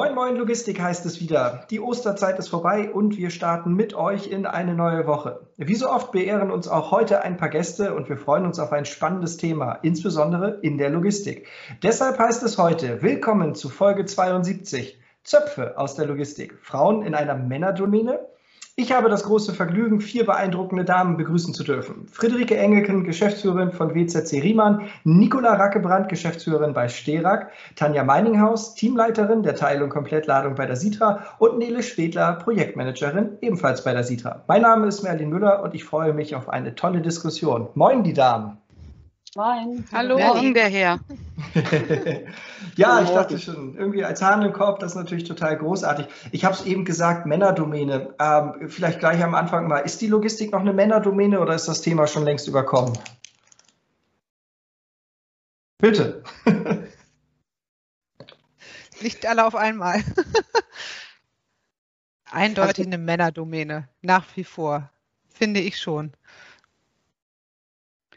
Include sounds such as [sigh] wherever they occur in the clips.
Moin Moin Logistik heißt es wieder. Die Osterzeit ist vorbei und wir starten mit euch in eine neue Woche. Wie so oft beehren uns auch heute ein paar Gäste und wir freuen uns auf ein spannendes Thema, insbesondere in der Logistik. Deshalb heißt es heute Willkommen zu Folge 72. Zöpfe aus der Logistik. Frauen in einer Männerdomäne. Ich habe das große Vergnügen, vier beeindruckende Damen begrüßen zu dürfen. Friederike Engelken, Geschäftsführerin von WZC Riemann, Nicola Rackebrand, Geschäftsführerin bei Sterak, Tanja Meininghaus, Teamleiterin der Teil- und Komplettladung bei der Sitra und Nele Schwedler, Projektmanagerin ebenfalls bei der Sitra. Mein Name ist Merlin Müller und ich freue mich auf eine tolle Diskussion. Moin, die Damen. Moin. Hallo, Morgen der Herr. [laughs] ja, ich dachte schon, irgendwie als Hahn im Korb, das ist natürlich total großartig. Ich habe es eben gesagt, Männerdomäne. Ähm, vielleicht gleich am Anfang mal, ist die Logistik noch eine Männerdomäne oder ist das Thema schon längst überkommen? Bitte. [laughs] Nicht alle auf einmal. [laughs] Eindeutig eine Männerdomäne, nach wie vor, finde ich schon.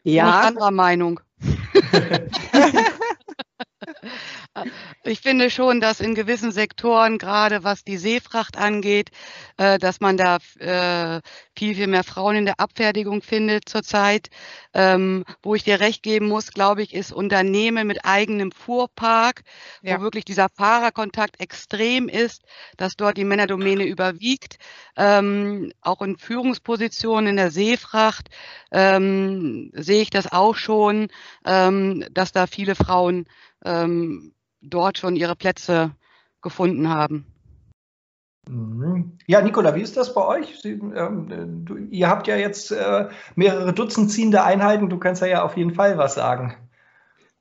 Ja. Bin anderer Meinung. [laughs] [laughs] Ich finde schon, dass in gewissen Sektoren, gerade was die Seefracht angeht, äh, dass man da äh, viel, viel mehr Frauen in der Abfertigung findet zurzeit. Ähm, wo ich dir recht geben muss, glaube ich, ist Unternehmen mit eigenem Fuhrpark, ja. wo wirklich dieser Fahrerkontakt extrem ist, dass dort die Männerdomäne überwiegt. Ähm, auch in Führungspositionen in der Seefracht ähm, sehe ich das auch schon, dass da viele Frauen ähm, dort schon ihre Plätze gefunden haben. Mhm. Ja, Nicola, wie ist das bei euch? Sie, ähm, du, ihr habt ja jetzt äh, mehrere Dutzend ziehende Einheiten. Du kannst ja auf jeden Fall was sagen.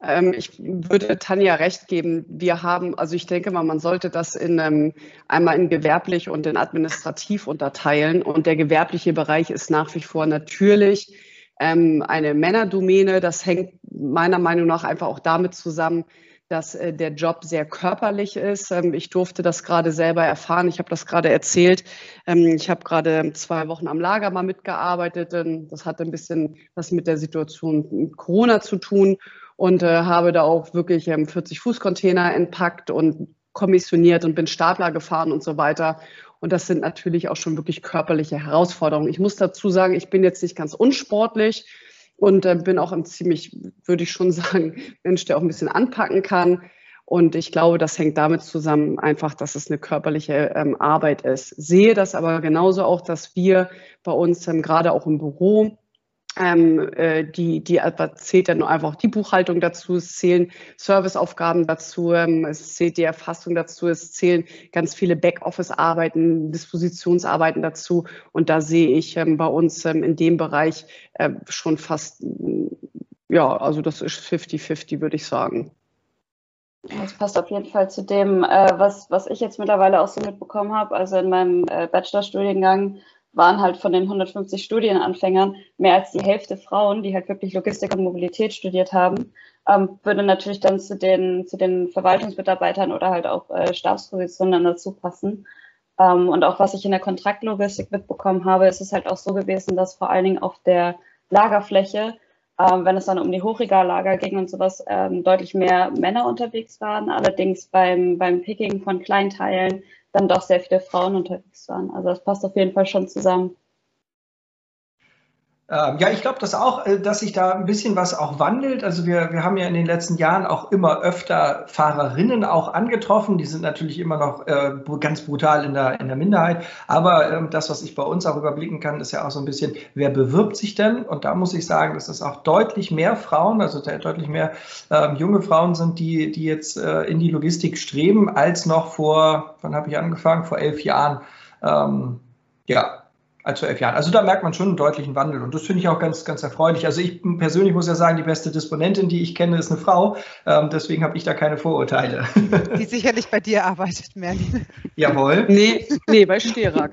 Ähm, ich würde Tanja recht geben. Wir haben, also ich denke mal, man sollte das in ähm, einmal in gewerblich und in administrativ unterteilen. Und der gewerbliche Bereich ist nach wie vor natürlich ähm, eine Männerdomäne. Das hängt meiner Meinung nach einfach auch damit zusammen, dass äh, der Job sehr körperlich ist. Ähm, ich durfte das gerade selber erfahren. Ich habe das gerade erzählt. Ähm, ich habe gerade zwei Wochen am Lager mal mitgearbeitet. Das hatte ein bisschen was mit der Situation Corona zu tun und äh, habe da auch wirklich ähm, 40 Fußcontainer entpackt und kommissioniert und bin Stapler gefahren und so weiter. Und das sind natürlich auch schon wirklich körperliche Herausforderungen. Ich muss dazu sagen, ich bin jetzt nicht ganz unsportlich und äh, bin auch ein ziemlich, würde ich schon sagen, [laughs] Mensch, der auch ein bisschen anpacken kann. Und ich glaube, das hängt damit zusammen, einfach, dass es eine körperliche ähm, Arbeit ist. Sehe das aber genauso auch, dass wir bei uns ähm, gerade auch im Büro ähm, äh, die, die zählt dann einfach die Buchhaltung dazu, es zählen Serviceaufgaben dazu, ähm, es zählt die Erfassung dazu, es zählen ganz viele Backoffice-Arbeiten, Dispositionsarbeiten dazu. Und da sehe ich ähm, bei uns ähm, in dem Bereich äh, schon fast, ja, also das ist 50-50, würde ich sagen. Das passt auf jeden Fall zu dem, äh, was, was ich jetzt mittlerweile auch so mitbekommen habe. Also in meinem äh, Bachelorstudiengang waren halt von den 150 Studienanfängern mehr als die Hälfte Frauen, die halt wirklich Logistik und Mobilität studiert haben. Ähm, würde natürlich dann zu den, zu den Verwaltungsmitarbeitern oder halt auch äh, Stabspositionen dazu passen. Ähm, und auch was ich in der Kontraktlogistik mitbekommen habe, ist es halt auch so gewesen, dass vor allen Dingen auf der Lagerfläche, ähm, wenn es dann um die Hochregallager ging und sowas, ähm, deutlich mehr Männer unterwegs waren. Allerdings beim, beim Picking von Kleinteilen dann doch sehr viele Frauen unterwegs waren. Also das passt auf jeden Fall schon zusammen. Ähm, ja, ich glaube das auch, äh, dass sich da ein bisschen was auch wandelt. Also wir, wir haben ja in den letzten Jahren auch immer öfter Fahrerinnen auch angetroffen. Die sind natürlich immer noch äh, ganz brutal in der, in der Minderheit. Aber ähm, das, was ich bei uns auch überblicken kann, ist ja auch so ein bisschen, wer bewirbt sich denn? Und da muss ich sagen, dass es auch deutlich mehr Frauen, also deutlich mehr ähm, junge Frauen sind, die, die jetzt äh, in die Logistik streben, als noch vor, wann habe ich angefangen? Vor elf Jahren. Ähm, ja, als vor elf Jahren. Also da merkt man schon einen deutlichen Wandel und das finde ich auch ganz, ganz erfreulich. Also ich persönlich muss ja sagen, die beste Disponentin, die ich kenne, ist eine Frau. Ähm, deswegen habe ich da keine Vorurteile. [laughs] Die sicherlich bei dir arbeitet, Merlin. Jawohl. Nee, nee, bei Sterak.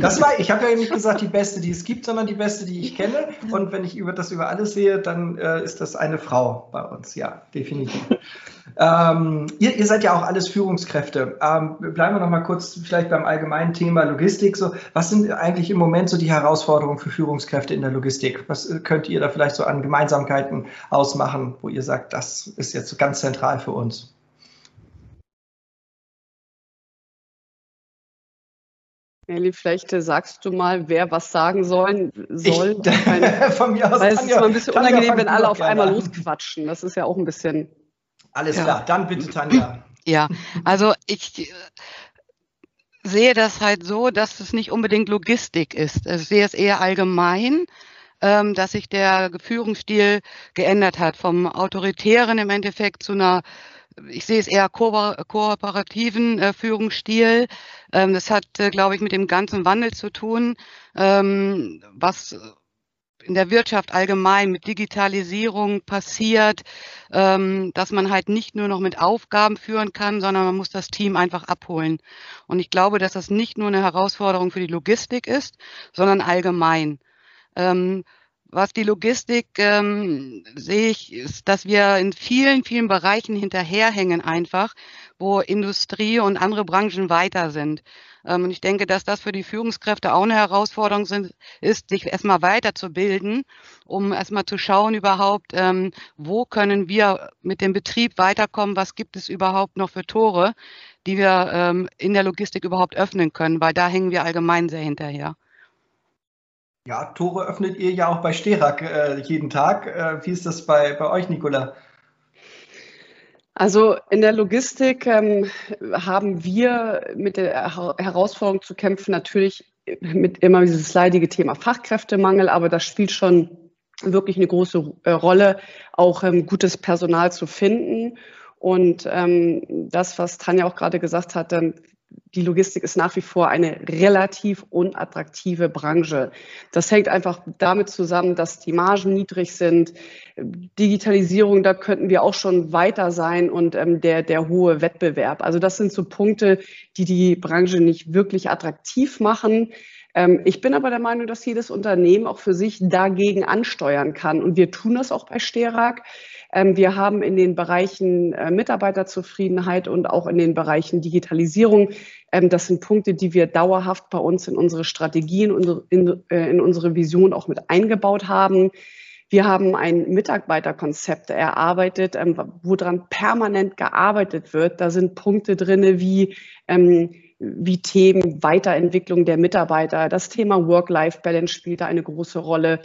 Das war, ich habe ja nicht gesagt die beste, die es gibt, sondern die beste, die ich kenne. Und wenn ich über das über alles sehe, dann äh, ist das eine Frau bei uns, ja, definitiv. Ähm, ihr, ihr, seid ja auch alles Führungskräfte. Ähm, bleiben wir noch mal kurz vielleicht beim allgemeinen Thema Logistik. So, was sind eigentlich im Moment so die Herausforderungen für Führungskräfte in der Logistik? Was äh, könnt ihr da vielleicht so an Gemeinsamkeiten ausmachen, wo ihr sagt, das ist jetzt so ganz zentral für uns? Eli, vielleicht äh, sagst du mal, wer was sagen sollen, soll. Ich, meine, [laughs] von mir aus. Weil es ist immer ein bisschen Tanja unangenehm, wenn alle auf einmal an. losquatschen. Das ist ja auch ein bisschen. Alles ja. klar, dann bitte [laughs] Tanja. Ja, also ich äh, sehe das halt so, dass es nicht unbedingt Logistik ist. Ich sehe es eher allgemein, ähm, dass sich der Führungsstil geändert hat, vom autoritären im Endeffekt zu einer ich sehe es eher ko kooperativen äh, Führungsstil. Ähm, das hat, äh, glaube ich, mit dem ganzen Wandel zu tun, ähm, was in der Wirtschaft allgemein mit Digitalisierung passiert, ähm, dass man halt nicht nur noch mit Aufgaben führen kann, sondern man muss das Team einfach abholen. Und ich glaube, dass das nicht nur eine Herausforderung für die Logistik ist, sondern allgemein. Was die Logistik ähm, sehe ich, ist, dass wir in vielen, vielen Bereichen hinterherhängen einfach, wo Industrie und andere Branchen weiter sind. Ähm, und ich denke, dass das für die Führungskräfte auch eine Herausforderung sind, ist, sich erstmal weiterzubilden, um erstmal zu schauen überhaupt, ähm, wo können wir mit dem Betrieb weiterkommen, was gibt es überhaupt noch für Tore, die wir ähm, in der Logistik überhaupt öffnen können, weil da hängen wir allgemein sehr hinterher. Ja, Tore öffnet ihr ja auch bei Sterak äh, jeden Tag. Äh, wie ist das bei, bei euch, Nicola? Also in der Logistik ähm, haben wir mit der Herausforderung zu kämpfen, natürlich mit immer dieses leidige Thema Fachkräftemangel, aber das spielt schon wirklich eine große äh, Rolle, auch ähm, gutes Personal zu finden. Und ähm, das, was Tanja auch gerade gesagt hat, ähm, die Logistik ist nach wie vor eine relativ unattraktive Branche. Das hängt einfach damit zusammen, dass die Margen niedrig sind. Digitalisierung, da könnten wir auch schon weiter sein und ähm, der, der hohe Wettbewerb. Also das sind so Punkte, die die Branche nicht wirklich attraktiv machen. Ähm, ich bin aber der Meinung, dass jedes Unternehmen auch für sich dagegen ansteuern kann. Und wir tun das auch bei Sterak. Ähm, wir haben in den Bereichen äh, Mitarbeiterzufriedenheit und auch in den Bereichen Digitalisierung, ähm, das sind Punkte, die wir dauerhaft bei uns in unsere Strategien, in, äh, in unsere Vision auch mit eingebaut haben. Wir haben ein Mitarbeiterkonzept erarbeitet, ähm, woran permanent gearbeitet wird. Da sind Punkte drinne wie wie Themen Weiterentwicklung der Mitarbeiter. Das Thema Work-Life-Balance spielt da eine große Rolle.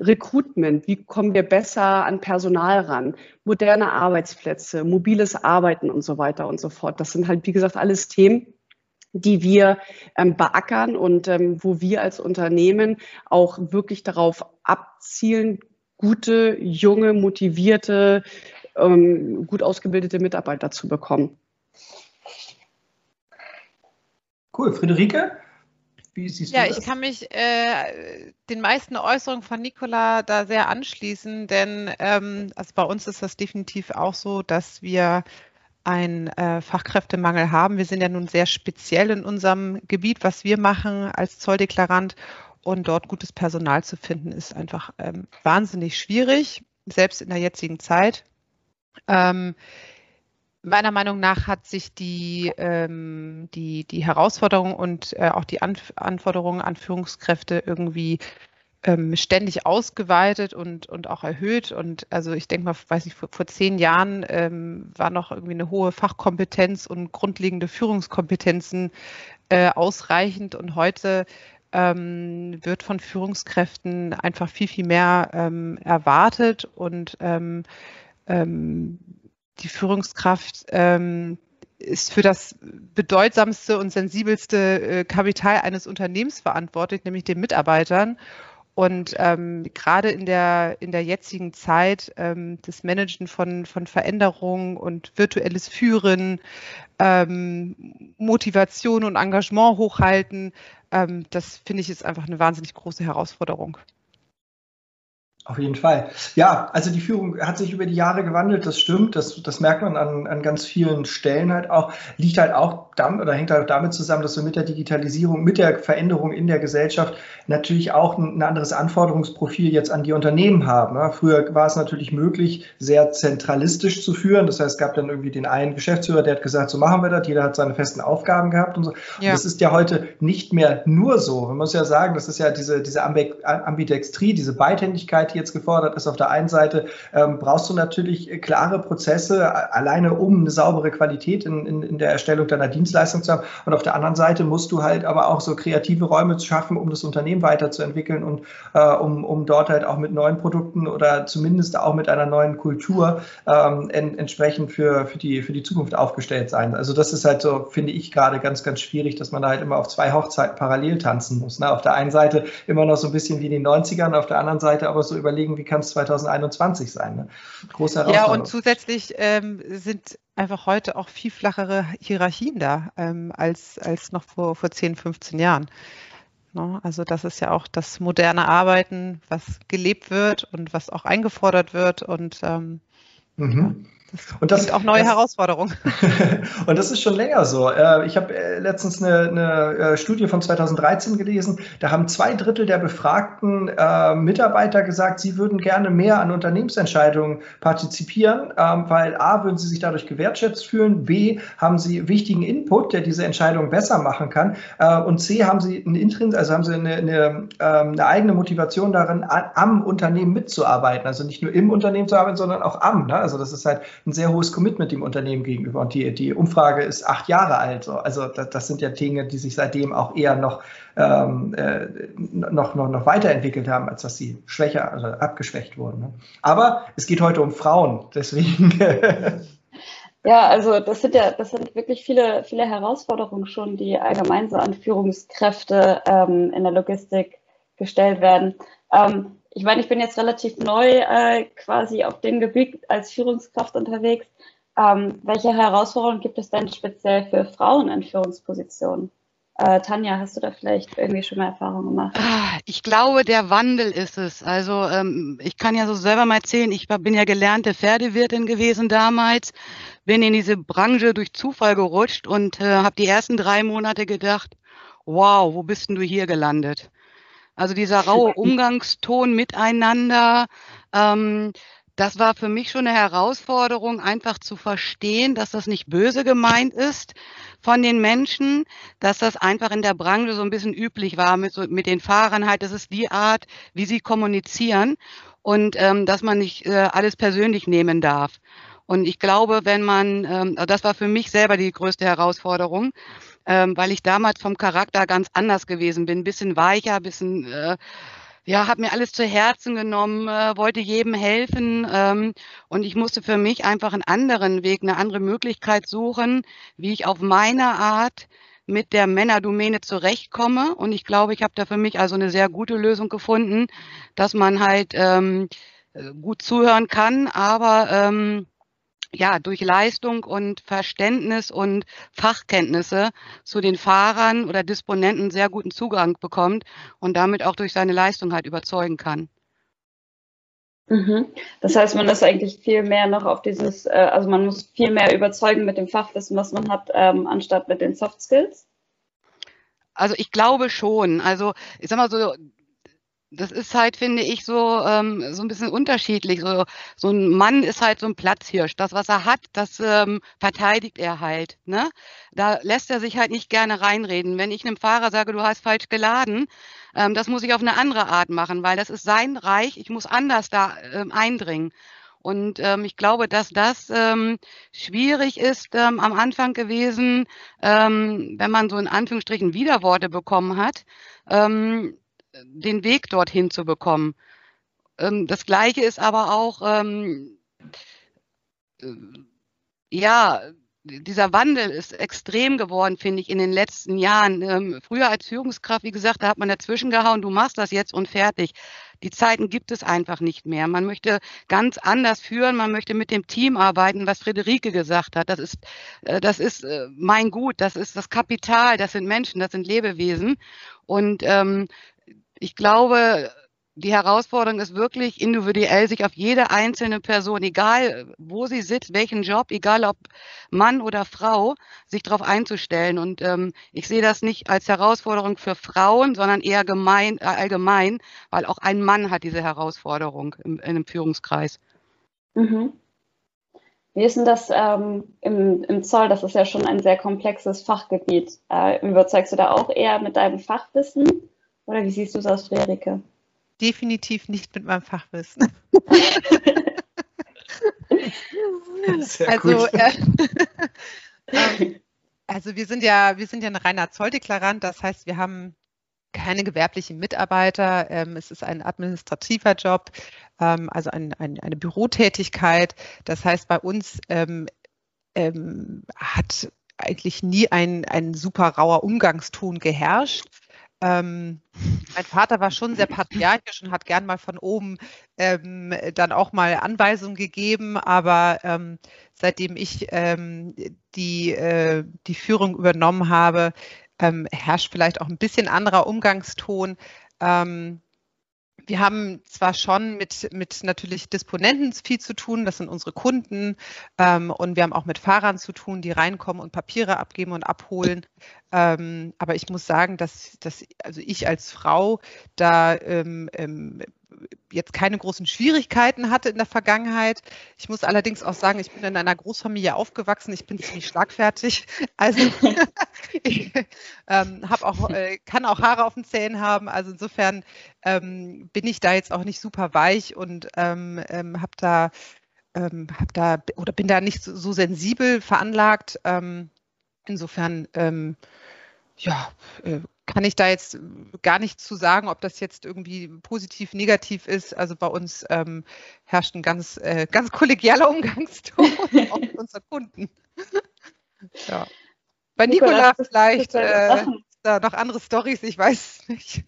Recruitment, wie kommen wir besser an Personal ran? Moderne Arbeitsplätze, mobiles Arbeiten und so weiter und so fort. Das sind halt, wie gesagt, alles Themen, die wir ähm, beackern und ähm, wo wir als Unternehmen auch wirklich darauf abzielen, gute, junge, motivierte, ähm, gut ausgebildete Mitarbeiter zu bekommen. Cool. Friederike? Wie siehst ja, du das? ich kann mich äh, den meisten Äußerungen von Nicola da sehr anschließen, denn ähm, also bei uns ist das definitiv auch so, dass wir einen äh, Fachkräftemangel haben. Wir sind ja nun sehr speziell in unserem Gebiet, was wir machen als Zolldeklarant. Und dort gutes Personal zu finden, ist einfach ähm, wahnsinnig schwierig, selbst in der jetzigen Zeit. Ähm, Meiner Meinung nach hat sich die, ähm, die, die Herausforderung und äh, auch die Anf Anforderungen an Führungskräfte irgendwie ähm, ständig ausgeweitet und, und auch erhöht. Und also ich denke mal, weiß ich, vor, vor zehn Jahren ähm, war noch irgendwie eine hohe Fachkompetenz und grundlegende Führungskompetenzen äh, ausreichend. Und heute ähm, wird von Führungskräften einfach viel, viel mehr ähm, erwartet und ähm, ähm, die Führungskraft ähm, ist für das bedeutsamste und sensibelste äh, Kapital eines Unternehmens verantwortlich, nämlich den Mitarbeitern. Und ähm, gerade in der, in der jetzigen Zeit ähm, das Managen von, von Veränderungen und virtuelles Führen, ähm, Motivation und Engagement hochhalten, ähm, das finde ich ist einfach eine wahnsinnig große Herausforderung. Auf jeden Fall. Ja, also die Führung hat sich über die Jahre gewandelt, das stimmt, das, das merkt man an, an ganz vielen Stellen halt auch, liegt halt auch damit oder hängt halt auch damit zusammen, dass wir mit der Digitalisierung, mit der Veränderung in der Gesellschaft natürlich auch ein, ein anderes Anforderungsprofil jetzt an die Unternehmen haben. Ja, früher war es natürlich möglich, sehr zentralistisch zu führen. Das heißt, es gab dann irgendwie den einen Geschäftsführer, der hat gesagt, so machen wir das, jeder hat seine festen Aufgaben gehabt und so. Ja. Und das ist ja heute nicht mehr nur so. Man muss ja sagen, das ist ja diese, diese Ambidextrie, diese Beidhändigkeit, die jetzt gefordert ist. Auf der einen Seite ähm, brauchst du natürlich klare Prozesse, alleine um eine saubere Qualität in, in, in der Erstellung deiner Dienstleistung zu haben. Und auf der anderen Seite musst du halt aber auch so kreative Räume schaffen, um das Unternehmen weiterzuentwickeln und äh, um, um dort halt auch mit neuen Produkten oder zumindest auch mit einer neuen Kultur ähm, en, entsprechend für, für, die, für die Zukunft aufgestellt sein. Also das ist halt so, finde ich gerade ganz, ganz schwierig, dass man da halt immer auf zwei Hochzeiten parallel tanzen muss. Ne? Auf der einen Seite immer noch so ein bisschen wie in den 90ern, auf der anderen Seite aber so überlegen, wie kann es 2021 sein. Ne? Große Herausforderung. Ja, und zusätzlich ähm, sind einfach heute auch viel flachere Hierarchien da ähm, als, als noch vor, vor 10, 15 Jahren. No, ne? also das ist ja auch das moderne Arbeiten, was gelebt wird und was auch eingefordert wird und ähm, mhm. Und das sind auch neue das, Herausforderungen. [laughs] und das ist schon länger so. Äh, ich habe äh, letztens eine, eine, äh, Studie von 2013 gelesen. Da haben zwei Drittel der befragten Mitarbeiter gesagt, sie würden gerne mehr an Unternehmensentscheidungen partizipieren, ähm, weil A, würden sie sich dadurch gewertschätzt fühlen, B, haben sie wichtigen Input, der diese Entscheidung besser machen kann und C, haben sie einen Intrins, also haben sie eine, eine, ähm, eine, eigene Motivation darin, am Unternehmen mitzuarbeiten. Also nicht nur im Unternehmen zu arbeiten, sondern auch am. Ne? Also das ist halt ein sehr hohes Commitment dem Unternehmen gegenüber. Und die, die Umfrage ist acht Jahre alt. Also das, das sind ja Dinge, die sich seitdem auch eher noch, ähm, äh, noch, noch, noch weiterentwickelt haben, als dass sie schwächer, also abgeschwächt wurden. Ne? Aber es geht heute um Frauen, deswegen. [laughs] Ja, also das sind ja, das sind wirklich viele, viele Herausforderungen schon, die allgemein so an Führungskräfte ähm, in der Logistik gestellt werden. Ähm, ich meine, ich bin jetzt relativ neu äh, quasi auf dem Gebiet als Führungskraft unterwegs. Ähm, welche Herausforderungen gibt es denn speziell für Frauen in Führungspositionen? Äh, Tanja, hast du da vielleicht irgendwie schon mal Erfahrungen gemacht? Ah, ich glaube, der Wandel ist es. Also ähm, ich kann ja so selber mal erzählen, ich bin ja gelernte Pferdewirtin gewesen damals, bin in diese Branche durch Zufall gerutscht und äh, habe die ersten drei Monate gedacht, wow, wo bist denn du hier gelandet? Also dieser raue Umgangston miteinander, ähm, das war für mich schon eine Herausforderung, einfach zu verstehen, dass das nicht böse gemeint ist von den Menschen, dass das einfach in der Branche so ein bisschen üblich war mit, so, mit den Fahrern halt. Das ist die Art, wie sie kommunizieren und ähm, dass man nicht äh, alles persönlich nehmen darf. Und ich glaube, wenn man, ähm, das war für mich selber die größte Herausforderung, ähm, weil ich damals vom Charakter ganz anders gewesen bin, bisschen weicher, bisschen äh, ja, habe mir alles zu Herzen genommen, äh, wollte jedem helfen ähm, und ich musste für mich einfach einen anderen Weg, eine andere Möglichkeit suchen, wie ich auf meine Art mit der Männerdomäne zurechtkomme. Und ich glaube, ich habe da für mich also eine sehr gute Lösung gefunden, dass man halt ähm, gut zuhören kann, aber ähm, ja, durch Leistung und Verständnis und Fachkenntnisse zu den Fahrern oder Disponenten sehr guten Zugang bekommt und damit auch durch seine Leistung halt überzeugen kann. Mhm. Das heißt, man ist eigentlich viel mehr noch auf dieses, äh, also man muss viel mehr überzeugen mit dem Fachwissen, was man hat, ähm, anstatt mit den Soft Skills? Also ich glaube schon. Also ich sag mal so, das ist halt, finde ich, so, ähm, so ein bisschen unterschiedlich. So, so ein Mann ist halt so ein Platzhirsch. Das, was er hat, das ähm, verteidigt er halt. Ne? Da lässt er sich halt nicht gerne reinreden. Wenn ich einem Fahrer sage, du hast falsch geladen, ähm, das muss ich auf eine andere Art machen, weil das ist sein Reich. Ich muss anders da ähm, eindringen. Und ähm, ich glaube, dass das ähm, schwierig ist ähm, am Anfang gewesen, ähm, wenn man so in Anführungsstrichen Widerworte bekommen hat. Ähm, den Weg dorthin zu bekommen. Ähm, das Gleiche ist aber auch, ähm, äh, ja, dieser Wandel ist extrem geworden, finde ich, in den letzten Jahren. Ähm, früher als Führungskraft, wie gesagt, da hat man dazwischen gehauen, du machst das jetzt und fertig. Die Zeiten gibt es einfach nicht mehr. Man möchte ganz anders führen, man möchte mit dem Team arbeiten, was Friederike gesagt hat. Das ist, äh, das ist äh, mein Gut, das ist das Kapital, das sind Menschen, das sind Lebewesen. Und ähm, ich glaube, die Herausforderung ist wirklich individuell, sich auf jede einzelne Person, egal wo sie sitzt, welchen Job, egal ob Mann oder Frau, sich darauf einzustellen. Und ähm, ich sehe das nicht als Herausforderung für Frauen, sondern eher gemein, äh, allgemein, weil auch ein Mann hat diese Herausforderung im, in einem Führungskreis. Mhm. Wie ist denn das ähm, im, im Zoll? Das ist ja schon ein sehr komplexes Fachgebiet. Äh, überzeugst du da auch eher mit deinem Fachwissen? Oder wie siehst du es aus, Friederike? definitiv nicht mit meinem Fachwissen. [laughs] Sehr also. Äh, [laughs] ähm, also wir sind ja, wir sind ja ein reiner Zolldeklarant, das heißt, wir haben keine gewerblichen Mitarbeiter. Ähm, es ist ein administrativer Job, ähm, also ein, ein, eine Bürotätigkeit. Das heißt, bei uns ähm, ähm hat eigentlich nie ein, ein super rauer Umgangston geherrscht. Ähm, mein Vater war schon sehr patriarchisch und hat gern mal von oben ähm, dann auch mal Anweisungen gegeben, aber ähm, seitdem ich ähm, die, äh, die Führung übernommen habe, ähm, herrscht vielleicht auch ein bisschen anderer Umgangston. Ähm, wir haben zwar schon mit, mit natürlich Disponenten viel zu tun, das sind unsere Kunden, ähm, und wir haben auch mit Fahrern zu tun, die reinkommen und Papiere abgeben und abholen. Ähm, aber ich muss sagen, dass, dass also ich als Frau da ähm, ähm jetzt keine großen Schwierigkeiten hatte in der Vergangenheit. Ich muss allerdings auch sagen, ich bin in einer Großfamilie aufgewachsen. Ich bin ziemlich schlagfertig. [laughs] Also [laughs] ich ähm, auch, äh, kann auch Haare auf den Zähnen haben. Also insofern ähm, bin ich da jetzt auch nicht super weich und ähm, ähm habe da, ähm, hab da oder bin da nicht so, so sensibel veranlagt. Ähm, insofern ja, äh, kann ich da jetzt gar nicht zu sagen, ob das jetzt irgendwie positiv, negativ ist. Also bei uns ähm, herrscht ein ganz, äh, ganz kollegialer [laughs] Umgangston auch mit unseren Kunden. [laughs] ja. Bei Nikola vielleicht äh, da noch andere Stories, ich weiß nicht.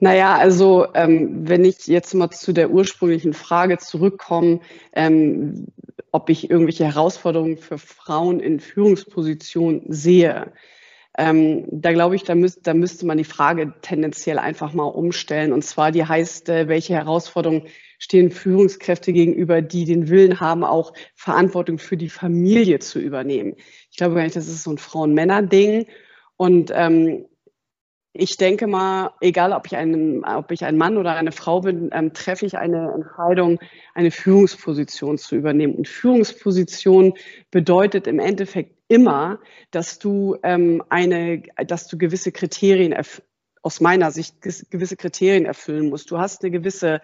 Naja, also ähm, wenn ich jetzt mal zu der ursprünglichen Frage zurückkomme, ähm, ob ich irgendwelche Herausforderungen für Frauen in Führungspositionen sehe, ähm, da glaube ich, da, müß, da müsste man die Frage tendenziell einfach mal umstellen. Und zwar die heißt, äh, welche Herausforderungen stehen Führungskräfte gegenüber, die den Willen haben, auch Verantwortung für die Familie zu übernehmen. Ich glaube gar nicht, das ist so ein Frauen-Männer-Ding. Und ähm, ich denke mal, egal ob ich, einen, ob ich ein Mann oder eine Frau bin, ähm, treffe ich eine Entscheidung, eine Führungsposition zu übernehmen. Und Führungsposition bedeutet im Endeffekt immer, dass du ähm, eine, dass du gewisse Kriterien aus meiner Sicht gewisse Kriterien erfüllen musst. Du hast eine gewisse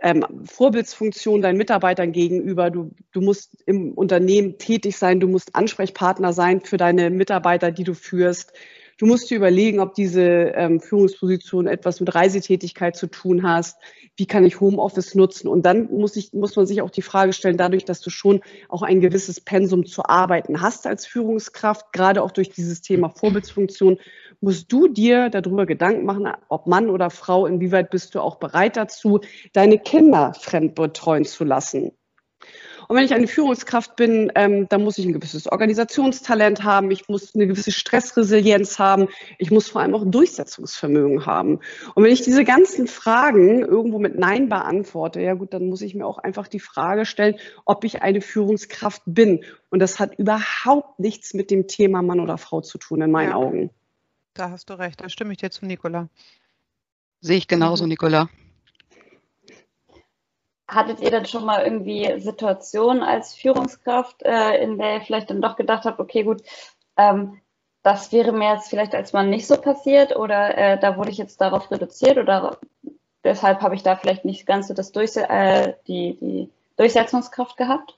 ähm, Vorbildsfunktion deinen Mitarbeitern gegenüber. Du, du musst im Unternehmen tätig sein. Du musst Ansprechpartner sein für deine Mitarbeiter, die du führst. Du musst dir überlegen, ob diese ähm, Führungsposition etwas mit Reisetätigkeit zu tun hast. Wie kann ich Homeoffice nutzen? Und dann muss, ich, muss man sich auch die Frage stellen, dadurch, dass du schon auch ein gewisses Pensum zu arbeiten hast als Führungskraft, gerade auch durch dieses Thema Vorbildsfunktion, musst du dir darüber Gedanken machen, ob Mann oder Frau, inwieweit bist du auch bereit dazu, deine Kinder fremd betreuen zu lassen. Und wenn ich eine Führungskraft bin, ähm, dann muss ich ein gewisses Organisationstalent haben, ich muss eine gewisse Stressresilienz haben, ich muss vor allem auch Durchsetzungsvermögen haben. Und wenn ich diese ganzen Fragen irgendwo mit Nein beantworte, ja gut, dann muss ich mir auch einfach die Frage stellen, ob ich eine Führungskraft bin. Und das hat überhaupt nichts mit dem Thema Mann oder Frau zu tun, in meinen ja. Augen. Da hast du recht, da stimme ich dir zu, Nicola. Sehe ich genauso, Nicola. Hattet ihr dann schon mal irgendwie Situationen als Führungskraft, äh, in der ihr vielleicht dann doch gedacht habt, okay, gut, ähm, das wäre mir jetzt vielleicht als Mann nicht so passiert oder äh, da wurde ich jetzt darauf reduziert oder deshalb habe ich da vielleicht nicht ganz so das Durchse äh, die, die Durchsetzungskraft gehabt?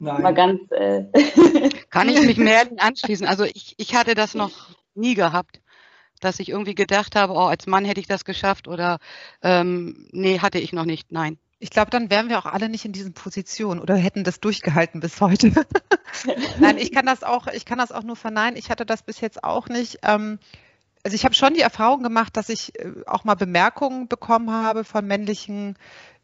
Nein. Mal ganz, äh [laughs] Kann ich mich mehr [laughs] anschließen. Also ich, ich hatte das noch nie gehabt, dass ich irgendwie gedacht habe, oh, als Mann hätte ich das geschafft oder ähm, nee, hatte ich noch nicht. Nein. Ich glaube, dann wären wir auch alle nicht in diesen Positionen oder hätten das durchgehalten bis heute. [laughs] Nein, ich kann das auch, ich kann das auch nur verneinen. Ich hatte das bis jetzt auch nicht. Ähm, also ich habe schon die Erfahrung gemacht, dass ich äh, auch mal Bemerkungen bekommen habe von männlichen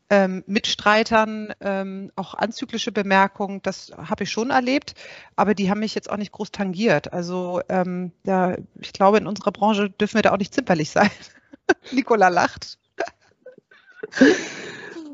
ähm, Mitstreitern, ähm, auch anzügliche Bemerkungen, das habe ich schon erlebt, aber die haben mich jetzt auch nicht groß tangiert. Also ähm, ja, ich glaube, in unserer Branche dürfen wir da auch nicht zimperlich sein. [laughs] Nicola lacht.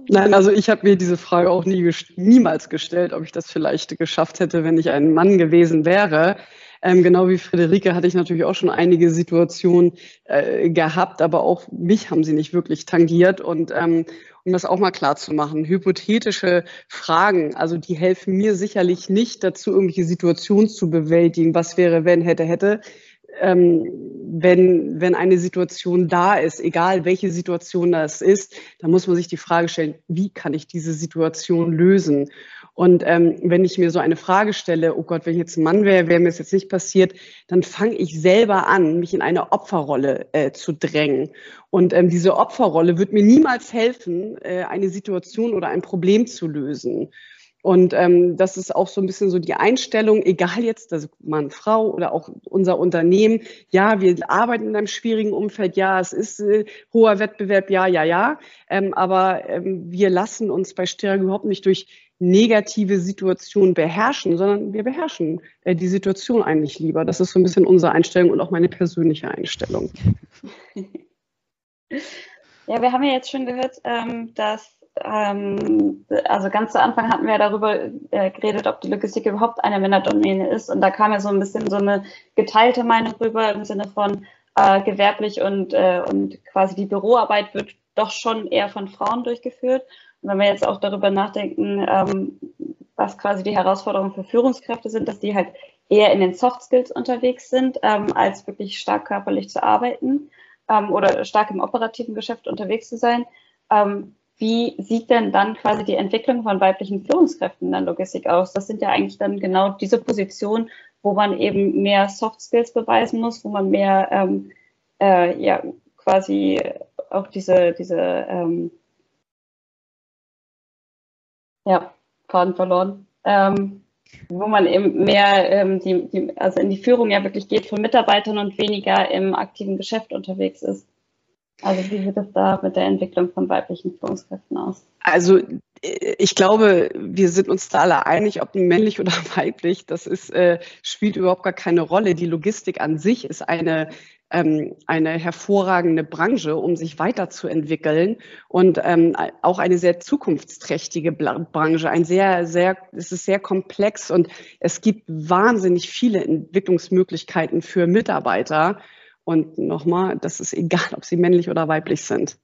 Nein, also ich habe mir diese Frage auch nie, niemals gestellt, ob ich das vielleicht geschafft hätte, wenn ich ein Mann gewesen wäre. Ähm, genau wie Friederike hatte ich natürlich auch schon einige Situationen äh, gehabt, aber auch mich haben sie nicht wirklich tangiert. Und ähm, um das auch mal klar zu machen, hypothetische Fragen, also die helfen mir sicherlich nicht dazu, irgendwelche Situationen zu bewältigen. Was wäre, wenn, hätte, hätte ähm, wenn, wenn eine Situation da ist, egal welche Situation das ist, dann muss man sich die Frage stellen, wie kann ich diese Situation lösen? Und ähm, wenn ich mir so eine Frage stelle, oh Gott, wenn ich jetzt ein Mann wäre, wäre mir das jetzt nicht passiert, dann fange ich selber an, mich in eine Opferrolle äh, zu drängen. Und ähm, diese Opferrolle wird mir niemals helfen, äh, eine Situation oder ein Problem zu lösen. Und ähm, das ist auch so ein bisschen so die Einstellung, egal jetzt, also Mann, Frau oder auch unser Unternehmen. Ja, wir arbeiten in einem schwierigen Umfeld. Ja, es ist äh, hoher Wettbewerb. Ja, ja, ja. Ähm, aber ähm, wir lassen uns bei Stärke überhaupt nicht durch negative Situationen beherrschen, sondern wir beherrschen äh, die Situation eigentlich lieber. Das ist so ein bisschen unsere Einstellung und auch meine persönliche Einstellung. [laughs] Ja, wir haben ja jetzt schon gehört, ähm, dass ähm, also ganz zu Anfang hatten wir darüber äh, geredet, ob die Logistik überhaupt eine Männerdomäne ist. Und da kam ja so ein bisschen so eine geteilte Meinung rüber im Sinne von äh, gewerblich und, äh, und quasi die Büroarbeit wird doch schon eher von Frauen durchgeführt. Und wenn wir jetzt auch darüber nachdenken, ähm, was quasi die Herausforderungen für Führungskräfte sind, dass die halt eher in den Soft Skills unterwegs sind, ähm, als wirklich stark körperlich zu arbeiten ähm, oder stark im operativen Geschäft unterwegs zu sein. Ähm, wie sieht denn dann quasi die Entwicklung von weiblichen Führungskräften in der Logistik aus? Das sind ja eigentlich dann genau diese Positionen, wo man eben mehr Soft Skills beweisen muss, wo man mehr ähm, äh, ja quasi auch diese diese ähm, ja Faden verloren, ähm, wo man eben mehr ähm, die, die, also in die Führung ja wirklich geht von Mitarbeitern und weniger im aktiven Geschäft unterwegs ist. Also wie sieht es da mit der Entwicklung von weiblichen Führungskräften aus? Also ich glaube, wir sind uns da alle einig, ob männlich oder [laughs] weiblich, das ist, äh, spielt überhaupt gar keine Rolle. Die Logistik an sich ist eine, ähm, eine hervorragende Branche, um sich weiterzuentwickeln und ähm, auch eine sehr zukunftsträchtige Branche. Ein sehr, sehr, es ist sehr komplex und es gibt wahnsinnig viele Entwicklungsmöglichkeiten für Mitarbeiter. Und nochmal, das ist egal, ob sie männlich oder weiblich sind.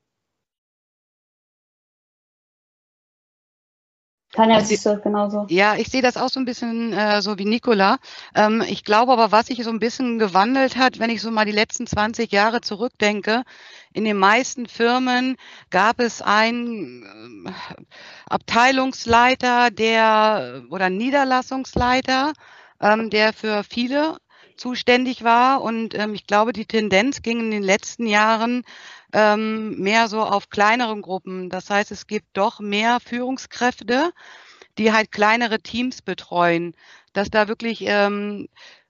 Tanja, siehst du das genauso? Ja, ich sehe das auch so ein bisschen äh, so wie Nicola. Ähm, ich glaube aber, was sich so ein bisschen gewandelt hat, wenn ich so mal die letzten 20 Jahre zurückdenke, in den meisten Firmen gab es einen äh, Abteilungsleiter, der oder Niederlassungsleiter, ähm, der für viele zuständig war. Und ähm, ich glaube, die Tendenz ging in den letzten Jahren ähm, mehr so auf kleineren Gruppen. Das heißt, es gibt doch mehr Führungskräfte, die halt kleinere Teams betreuen, dass da wirklich ähm,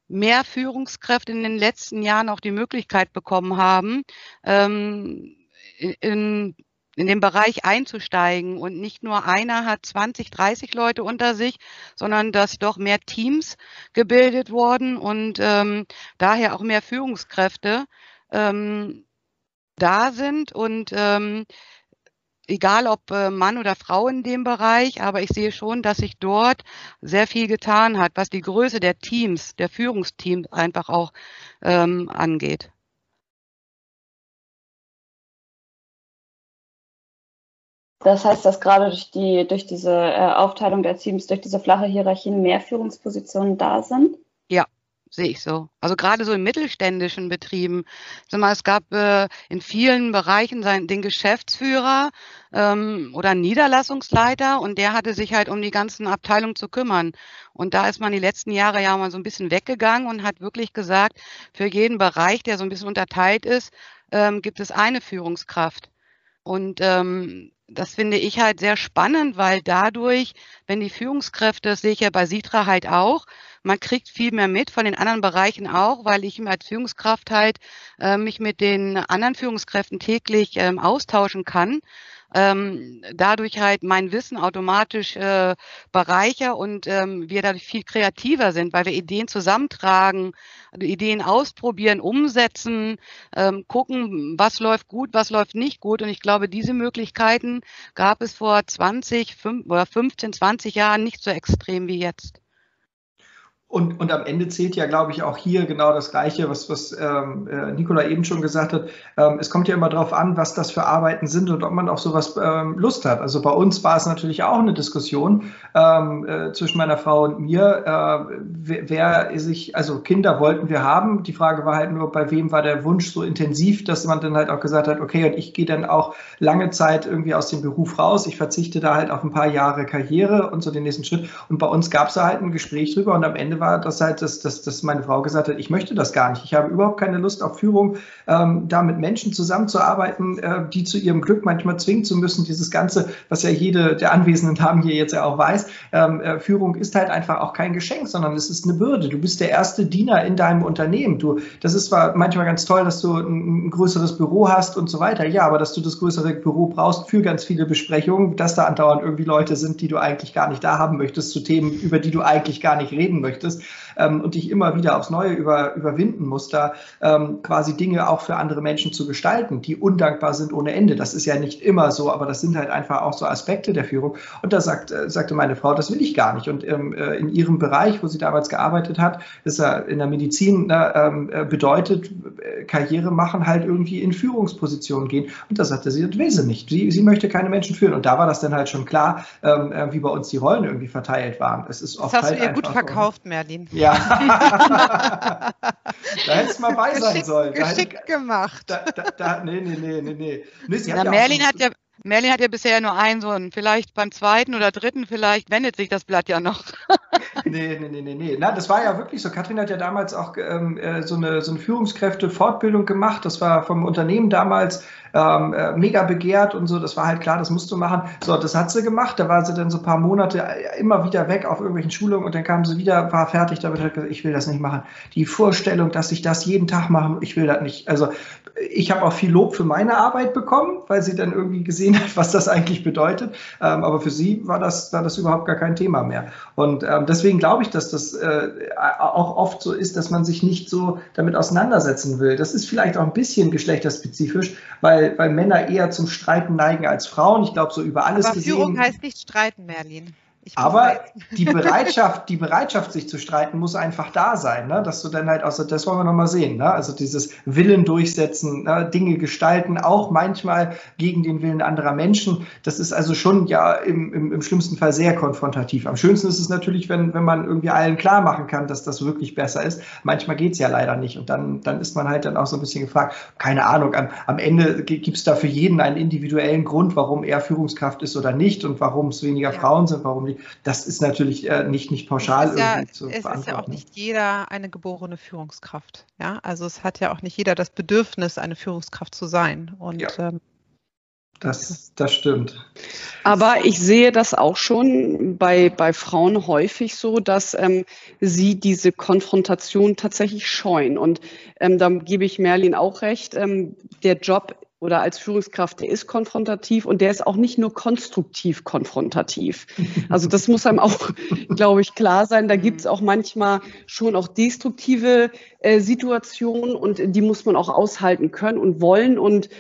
mehr Führungskräfte in den letzten Jahren auch die Möglichkeit bekommen haben, ähm, in, in den Bereich einzusteigen und nicht nur einer hat 20, 30 Leute unter sich, sondern dass doch mehr Teams gebildet wurden und ähm, daher auch mehr Führungskräfte ähm, da sind und ähm, egal ob äh, Mann oder Frau in dem Bereich, aber ich sehe schon, dass sich dort sehr viel getan hat, was die Größe der Teams, der Führungsteams einfach auch ähm, angeht. Das heißt, dass gerade durch, die, durch diese äh, Aufteilung der Teams, durch diese flache Hierarchien mehr Führungspositionen da sind? Ja, sehe ich so. Also gerade so in mittelständischen Betrieben. Sag mal, es gab äh, in vielen Bereichen sein, den Geschäftsführer ähm, oder Niederlassungsleiter und der hatte sich halt um die ganzen Abteilungen zu kümmern. Und da ist man die letzten Jahre ja mal so ein bisschen weggegangen und hat wirklich gesagt, für jeden Bereich, der so ein bisschen unterteilt ist, ähm, gibt es eine Führungskraft. Und ähm, das finde ich halt sehr spannend, weil dadurch, wenn die Führungskräfte, das sehe ich ja bei Sitra halt auch, man kriegt viel mehr mit von den anderen Bereichen auch, weil ich als Führungskraft halt äh, mich mit den anderen Führungskräften täglich ähm, austauschen kann ähm, dadurch halt mein Wissen automatisch äh, bereicher und ähm, wir dadurch viel kreativer sind, weil wir Ideen zusammentragen, Ideen ausprobieren, umsetzen, ähm, gucken, was läuft gut, was läuft nicht gut. Und ich glaube, diese Möglichkeiten gab es vor 20 5, oder 15, 20 Jahren nicht so extrem wie jetzt. Und, und am Ende zählt ja, glaube ich, auch hier genau das Gleiche, was, was ähm, äh, Nicola eben schon gesagt hat. Ähm, es kommt ja immer darauf an, was das für Arbeiten sind und ob man auf sowas ähm, Lust hat. Also bei uns war es natürlich auch eine Diskussion ähm, äh, zwischen meiner Frau und mir, äh, wer, wer sich, also Kinder wollten wir haben. Die Frage war halt nur, bei wem war der Wunsch so intensiv, dass man dann halt auch gesagt hat, okay, und ich gehe dann auch lange Zeit irgendwie aus dem Beruf raus. Ich verzichte da halt auf ein paar Jahre Karriere und so den nächsten Schritt. Und bei uns gab es da halt ein Gespräch drüber und am Ende war das halt, dass, dass, dass meine Frau gesagt hat, ich möchte das gar nicht. Ich habe überhaupt keine Lust auf Führung, ähm, da mit Menschen zusammenzuarbeiten, äh, die zu ihrem Glück manchmal zwingen zu müssen. Dieses Ganze, was ja jede der Anwesenden [laughs] haben hier jetzt ja auch weiß, ähm, äh, Führung ist halt einfach auch kein Geschenk, sondern es ist eine Bürde. Du bist der erste Diener in deinem Unternehmen. Du, das ist zwar manchmal ganz toll, dass du ein, ein größeres Büro hast und so weiter. Ja, aber dass du das größere Büro brauchst für ganz viele Besprechungen, dass da andauernd irgendwie Leute sind, die du eigentlich gar nicht da haben möchtest, zu Themen, über die du eigentlich gar nicht reden möchtest ist, ähm, und dich immer wieder aufs Neue über, überwinden musst, da ähm, quasi Dinge auch für andere Menschen zu gestalten, die undankbar sind ohne Ende. Das ist ja nicht immer so, aber das sind halt einfach auch so Aspekte der Führung. Und da sagt, äh, sagte meine Frau, das will ich gar nicht. Und ähm, äh, in ihrem Bereich, wo sie damals gearbeitet hat, ist ja in der Medizin ne, ähm, äh, bedeutet, äh, Karriere machen halt irgendwie in Führungspositionen gehen. Und da sagte sie, das will sie nicht. Sie, sie möchte keine Menschen führen. Und da war das dann halt schon klar, ähm, wie bei uns die Rollen irgendwie verteilt waren. Es ist oft das hast halt du ihr gut verkauft, Merlin. Ja, [laughs] da hättest du mal bei sein sollen. Geschickt hätte, gemacht. Da, da, da, nee, nee, nee, nee, nee. nee Na, ja Merlin, hat ja, Merlin hat ja bisher nur einen Sohn. Vielleicht beim zweiten oder dritten, vielleicht wendet sich das Blatt ja noch. [laughs] nee, nee, nee, nee, nee. Na, das war ja wirklich so. Katrin hat ja damals auch ähm, äh, so eine, so eine Führungskräfte-Fortbildung gemacht. Das war vom Unternehmen damals ähm, äh, mega begehrt und so. Das war halt klar, das musst du machen. So, das hat sie gemacht. Da war sie dann so ein paar Monate äh, immer wieder weg auf irgendwelchen Schulungen und dann kam sie wieder, war fertig damit, hat gesagt, ich will das nicht machen. Die Vorstellung, dass ich das jeden Tag mache, ich will das nicht. Also ich habe auch viel Lob für meine Arbeit bekommen, weil sie dann irgendwie gesehen hat, was das eigentlich bedeutet. Ähm, aber für sie war das, war das überhaupt gar kein Thema mehr. Und ähm, deswegen glaube ich, dass das äh, auch oft so ist, dass man sich nicht so damit auseinandersetzen will. Das ist vielleicht auch ein bisschen geschlechterspezifisch, weil weil, weil Männer eher zum Streiten neigen als Frauen. Ich glaube, so über alles Aber gesehen. Führung heißt nicht streiten, Merlin. Aber [laughs] die Bereitschaft, die Bereitschaft, sich zu streiten, muss einfach da sein, ne? dass du dann halt, also das wollen wir nochmal sehen, ne? also dieses Willen durchsetzen, ne? Dinge gestalten, auch manchmal gegen den Willen anderer Menschen. Das ist also schon ja im, im, im schlimmsten Fall sehr konfrontativ. Am schönsten ist es natürlich, wenn, wenn man irgendwie allen klar machen kann, dass das wirklich besser ist. Manchmal geht es ja leider nicht und dann, dann ist man halt dann auch so ein bisschen gefragt, keine Ahnung, am, am Ende gibt es da für jeden einen individuellen Grund, warum er Führungskraft ist oder nicht und warum es weniger ja. Frauen sind, warum die das ist natürlich äh, nicht, nicht pauschal es ja, zu Es ist ja auch nicht jeder eine geborene Führungskraft. Ja, also es hat ja auch nicht jeder das Bedürfnis, eine Führungskraft zu sein. Und ja. ähm, das, das stimmt. Aber ich sehe das auch schon bei, bei Frauen häufig so, dass ähm, sie diese Konfrontation tatsächlich scheuen. Und ähm, da gebe ich Merlin auch recht. Ähm, der Job oder als Führungskraft, der ist konfrontativ und der ist auch nicht nur konstruktiv konfrontativ. [laughs] Also das muss einem auch, glaube ich, klar sein. Da gibt es auch manchmal schon auch destruktive äh, Situationen und die muss man auch aushalten können und wollen. Und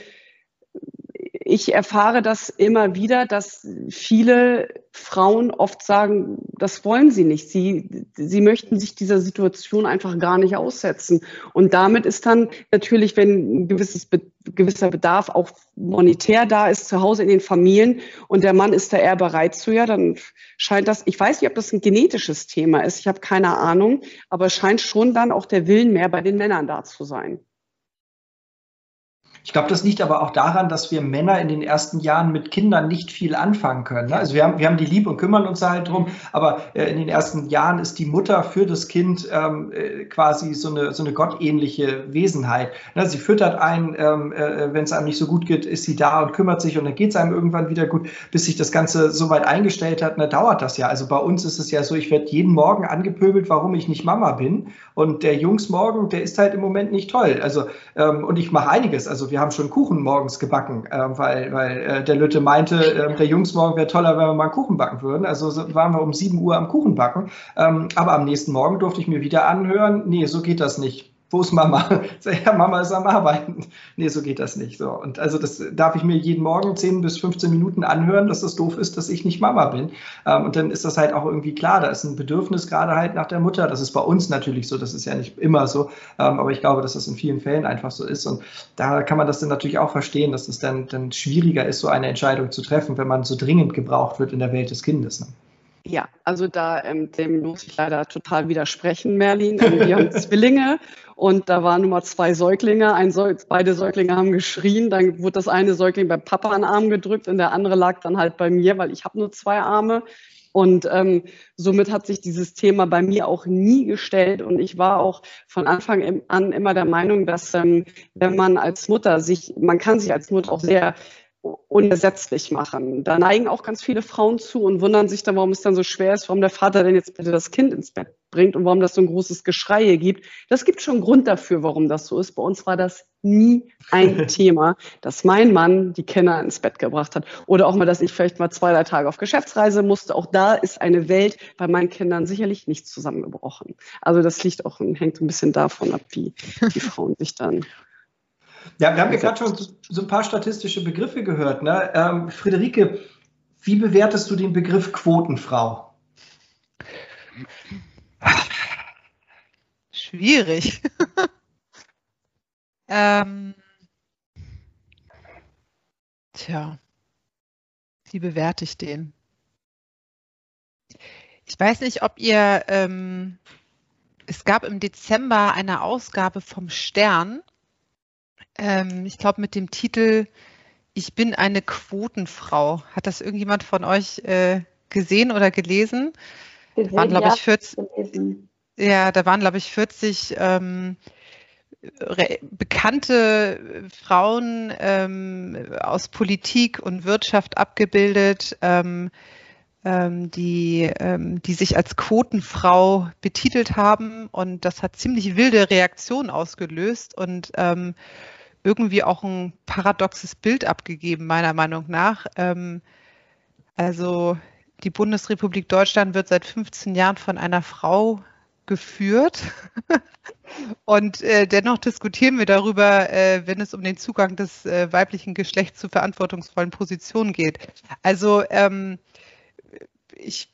ich erfahre das immer wieder, dass viele Frauen oft sagen, das wollen sie nicht. Sie, sie möchten sich dieser Situation einfach gar nicht aussetzen. Und damit ist dann natürlich, wenn ein gewisses, gewisser Bedarf auch monetär da ist, zu Hause in den Familien und der Mann ist da eher bereit zu, ja, dann scheint das, ich weiß nicht, ob das ein genetisches Thema ist, ich habe keine Ahnung, aber es scheint schon dann auch der Willen mehr bei den Männern da zu sein. Ich glaube, das liegt aber auch daran, dass wir Männer in den ersten Jahren mit Kindern nicht viel anfangen können. Ne? Also wir haben, wir haben die lieb und kümmern uns da halt drum, aber äh, in den ersten Jahren ist die Mutter für das Kind ähm, äh, quasi so eine, so eine gottähnliche Wesenheit. Ne? Sie füttert einen, ähm, äh, wenn es einem nicht so gut geht, ist sie da und kümmert sich und dann geht es einem irgendwann wieder gut, bis sich das Ganze so weit eingestellt hat. Ne, dauert das ja. Also bei uns ist es ja so, ich werde jeden Morgen angepöbelt, warum ich nicht Mama bin. Und der Jungsmorgen, der ist halt im Moment nicht toll. Also ähm, und ich mache einiges. Also wir wir haben schon Kuchen morgens gebacken, äh, weil, weil äh, der Lütte meinte, äh, der Jungsmorgen wäre toller, wenn wir mal einen Kuchen backen würden. Also so waren wir um 7 Uhr am Kuchen backen. Ähm, aber am nächsten Morgen durfte ich mir wieder anhören, nee, so geht das nicht wo ist Mama? [laughs] Ja, Mama ist am Arbeiten. [laughs] Nee, so geht das nicht. So. Und also das darf ich mir jeden Morgen 10 bis 15 Minuten anhören, dass das doof ist, dass ich nicht Mama bin. Ähm, und dann ist das halt auch irgendwie klar, da ist ein Bedürfnis gerade halt nach der Mutter. Das ist bei uns natürlich so, das ist ja nicht immer so. Ähm, aber ich glaube, dass das in vielen Fällen einfach so ist. Und da kann man das dann natürlich auch verstehen, dass es dann, dann schwieriger ist, so eine Entscheidung zu treffen, wenn man so dringend gebraucht wird in der Welt des Kindes. Ja, also da ähm, dem muss ich leider total widersprechen, Merlin. Ähm, wir haben Zwillinge und da waren nur zwei Säuglinge. Ein Säug, beide Säuglinge haben geschrien. Dann wurde das eine Säugling bei Papa an den Arm gedrückt und der andere lag dann halt bei mir, weil ich habe nur zwei Arme. Und ähm, somit hat sich dieses Thema bei mir auch nie gestellt. Und ich war auch von Anfang an immer der Meinung, dass ähm, wenn man als Mutter sich, man kann sich als Mutter auch sehr unersetzlich machen. Da neigen auch ganz viele Frauen zu und wundern sich dann, warum es dann so schwer ist, warum der Vater denn jetzt bitte das Kind ins Bett bringt und warum das so ein großes Geschrei gibt. Das gibt schon Grund dafür, warum das so ist. Bei uns war das nie ein [laughs] Thema, dass mein Mann die Kinder ins Bett gebracht hat. Oder auch mal, dass ich vielleicht mal zwei, drei Tage auf Geschäftsreise musste. Auch da ist eine Welt bei meinen Kindern sicherlich nicht zusammengebrochen. Also das liegt auch und hängt ein bisschen davon ab, wie die Frauen sich dann ja, wir haben ja gerade schon so ein paar statistische Begriffe gehört. Ne? Ähm, Friederike, wie bewertest du den Begriff Quotenfrau? Schwierig. [laughs] ähm, tja, wie bewerte ich den? Ich weiß nicht, ob ihr, ähm, es gab im Dezember eine Ausgabe vom Stern ähm, ich glaube, mit dem Titel Ich bin eine Quotenfrau. Hat das irgendjemand von euch äh, gesehen oder gelesen? Gesehen, da waren, glaube ja, ich, 40, ja, da waren, glaube ich, 40 ähm, bekannte Frauen ähm, aus Politik und Wirtschaft abgebildet, ähm, ähm, die, ähm, die sich als Quotenfrau betitelt haben. Und das hat ziemlich wilde Reaktionen ausgelöst. Und ähm, irgendwie auch ein paradoxes Bild abgegeben, meiner Meinung nach. Ähm, also die Bundesrepublik Deutschland wird seit 15 Jahren von einer Frau geführt. [laughs] Und äh, dennoch diskutieren wir darüber, äh, wenn es um den Zugang des äh, weiblichen Geschlechts zu verantwortungsvollen Positionen geht. Also ähm, ich,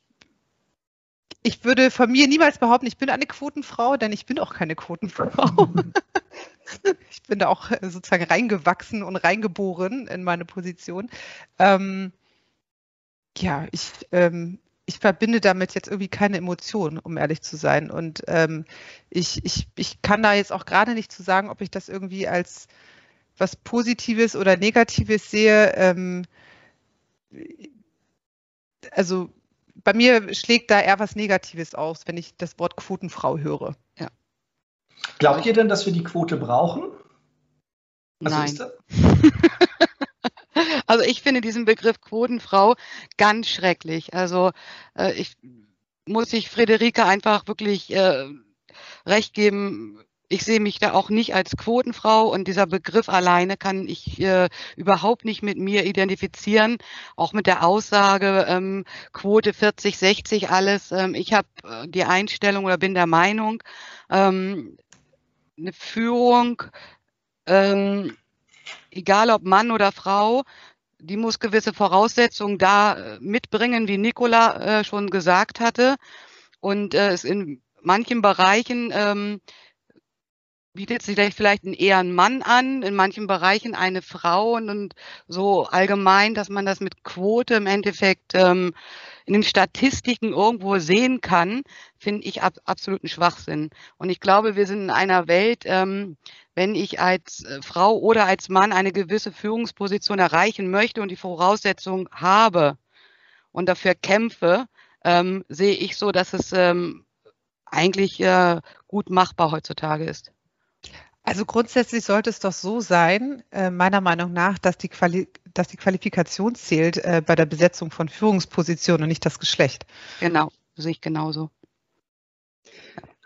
ich würde von mir niemals behaupten, ich bin eine Quotenfrau, denn ich bin auch keine Quotenfrau. [laughs] [laughs] ich bin da auch äh, sozusagen reingewachsen und reingeboren in meine Position. Ähm, ja, ich, ähm, ich verbinde damit jetzt irgendwie keine Emotionen, um ehrlich zu sein. Und ähm, ich, ich, ich kann da jetzt auch gerade nicht zu sagen, ob ich das irgendwie als was Positives oder Negatives sehe. Ähm, also bei mir schlägt da eher was Negatives aus, wenn ich das Wort Quotenfrau höre. Ja. Glaubt ihr denn, dass wir die Quote brauchen? Also Nein. [laughs] also ich finde diesen Begriff Quotenfrau ganz schrecklich. Also äh, ich muss ich Friederike einfach wirklich äh, recht geben. Ich sehe mich da auch nicht als Quotenfrau und dieser Begriff alleine kann ich äh, überhaupt nicht mit mir identifizieren. Auch mit der Aussage ähm, Quote 40, 60, alles. Ähm, ich habe äh, die Einstellung oder bin der Meinung, ähm, eine Führung, ähm, egal ob Mann oder Frau, die muss gewisse Voraussetzungen da äh, mitbringen, wie Nicola äh, schon gesagt hatte. Und äh, es in manchen Bereichen ähm, bietet sich vielleicht ein eher ein Mann an, in manchen Bereichen eine Frau und, so allgemein, dass man das mit Quote im Endeffekt ähm, in den Statistiken irgendwo sehen kann, finde ich ab, absoluten Schwachsinn. Und ich glaube, wir sind in einer Welt, ähm, wenn ich als äh, Frau oder als Mann eine gewisse Führungsposition erreichen möchte und die Voraussetzung habe und dafür kämpfe, ähm, sehe ich so, dass es ähm, eigentlich äh, gut machbar heutzutage ist. Also grundsätzlich sollte es doch so sein, äh, meiner Meinung nach, dass die, Quali dass die Qualifikation zählt äh, bei der Besetzung von Führungspositionen und nicht das Geschlecht. Genau, sehe ich genauso.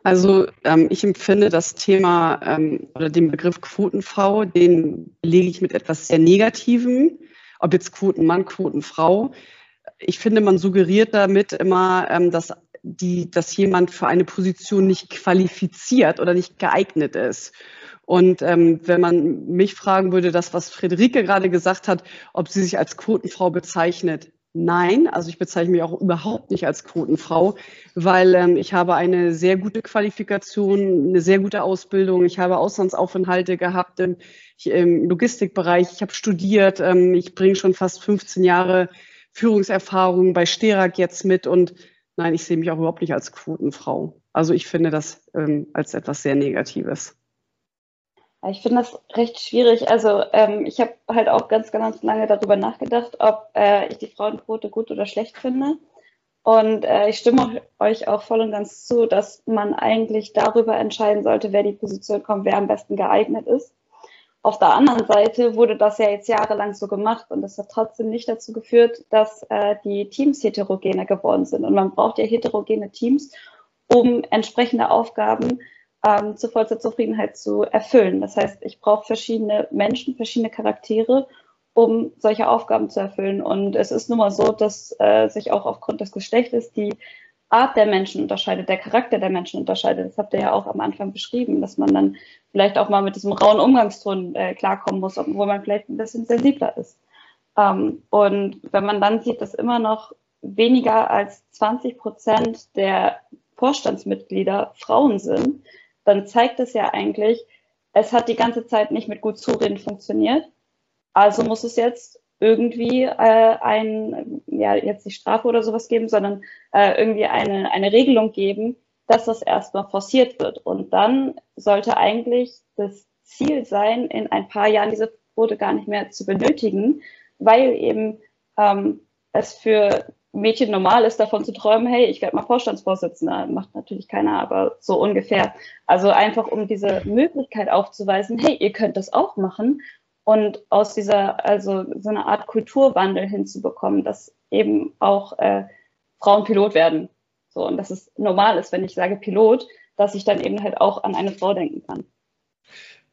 Also ähm, ich empfinde das Thema ähm, oder den Begriff Quotenfrau, den lege ich mit etwas sehr Negativem, ob jetzt Quotenmann, Quotenfrau. Ich finde, man suggeriert damit immer, ähm, dass die, dass jemand für eine Position nicht qualifiziert oder nicht geeignet ist. Und ähm, wenn man mich fragen würde, das, was Friederike gerade gesagt hat, ob sie sich als Quotenfrau bezeichnet, Nein, also ich bezeichne mich auch überhaupt nicht als Quotenfrau, weil ähm, ich habe eine sehr gute Qualifikation, eine sehr gute Ausbildung. Ich habe Auslandsaufenthalte gehabt im, im Logistikbereich. Ich habe studiert. Ähm, ich bringe schon fast 15 Jahre Führungserfahrung bei Sterak jetzt mit. Und nein, ich sehe mich auch überhaupt nicht als Quotenfrau. Also ich finde das ähm, als etwas sehr Negatives. Ich finde das recht schwierig. Also ähm, ich habe halt auch ganz, ganz lange darüber nachgedacht, ob äh, ich die Frauenquote gut oder schlecht finde. Und äh, ich stimme euch auch voll und ganz zu, dass man eigentlich darüber entscheiden sollte, wer die Position kommt, wer am besten geeignet ist. Auf der anderen Seite wurde das ja jetzt jahrelang so gemacht und das hat trotzdem nicht dazu geführt, dass äh, die Teams heterogener geworden sind. Und man braucht ja heterogene Teams, um entsprechende Aufgaben ähm, zu vollster Zufriedenheit zu erfüllen. Das heißt, ich brauche verschiedene Menschen, verschiedene Charaktere, um solche Aufgaben zu erfüllen. Und es ist nun mal so, dass äh, sich auch aufgrund des Geschlechtes die Art der Menschen unterscheidet, der Charakter der Menschen unterscheidet. Das habt ihr ja auch am Anfang beschrieben, dass man dann vielleicht auch mal mit diesem rauen Umgangston äh, klarkommen muss, obwohl man vielleicht ein bisschen sensibler ist. Ähm, und wenn man dann sieht, dass immer noch weniger als 20 Prozent der Vorstandsmitglieder Frauen sind, dann zeigt es ja eigentlich, es hat die ganze Zeit nicht mit gut zureden funktioniert. Also muss es jetzt irgendwie äh, ein, ja, jetzt nicht Strafe oder sowas geben, sondern äh, irgendwie eine, eine Regelung geben, dass das erstmal forciert wird. Und dann sollte eigentlich das Ziel sein, in ein paar Jahren diese Quote gar nicht mehr zu benötigen, weil eben ähm, es für Mädchen normal ist, davon zu träumen, hey, ich werde mal Vorstandsvorsitzender. Macht natürlich keiner, aber so ungefähr. Also einfach, um diese Möglichkeit aufzuweisen, hey, ihr könnt das auch machen und aus dieser, also so eine Art Kulturwandel hinzubekommen, dass eben auch äh, Frauen Pilot werden. So, und dass es normal ist, wenn ich sage Pilot, dass ich dann eben halt auch an eine Frau denken kann.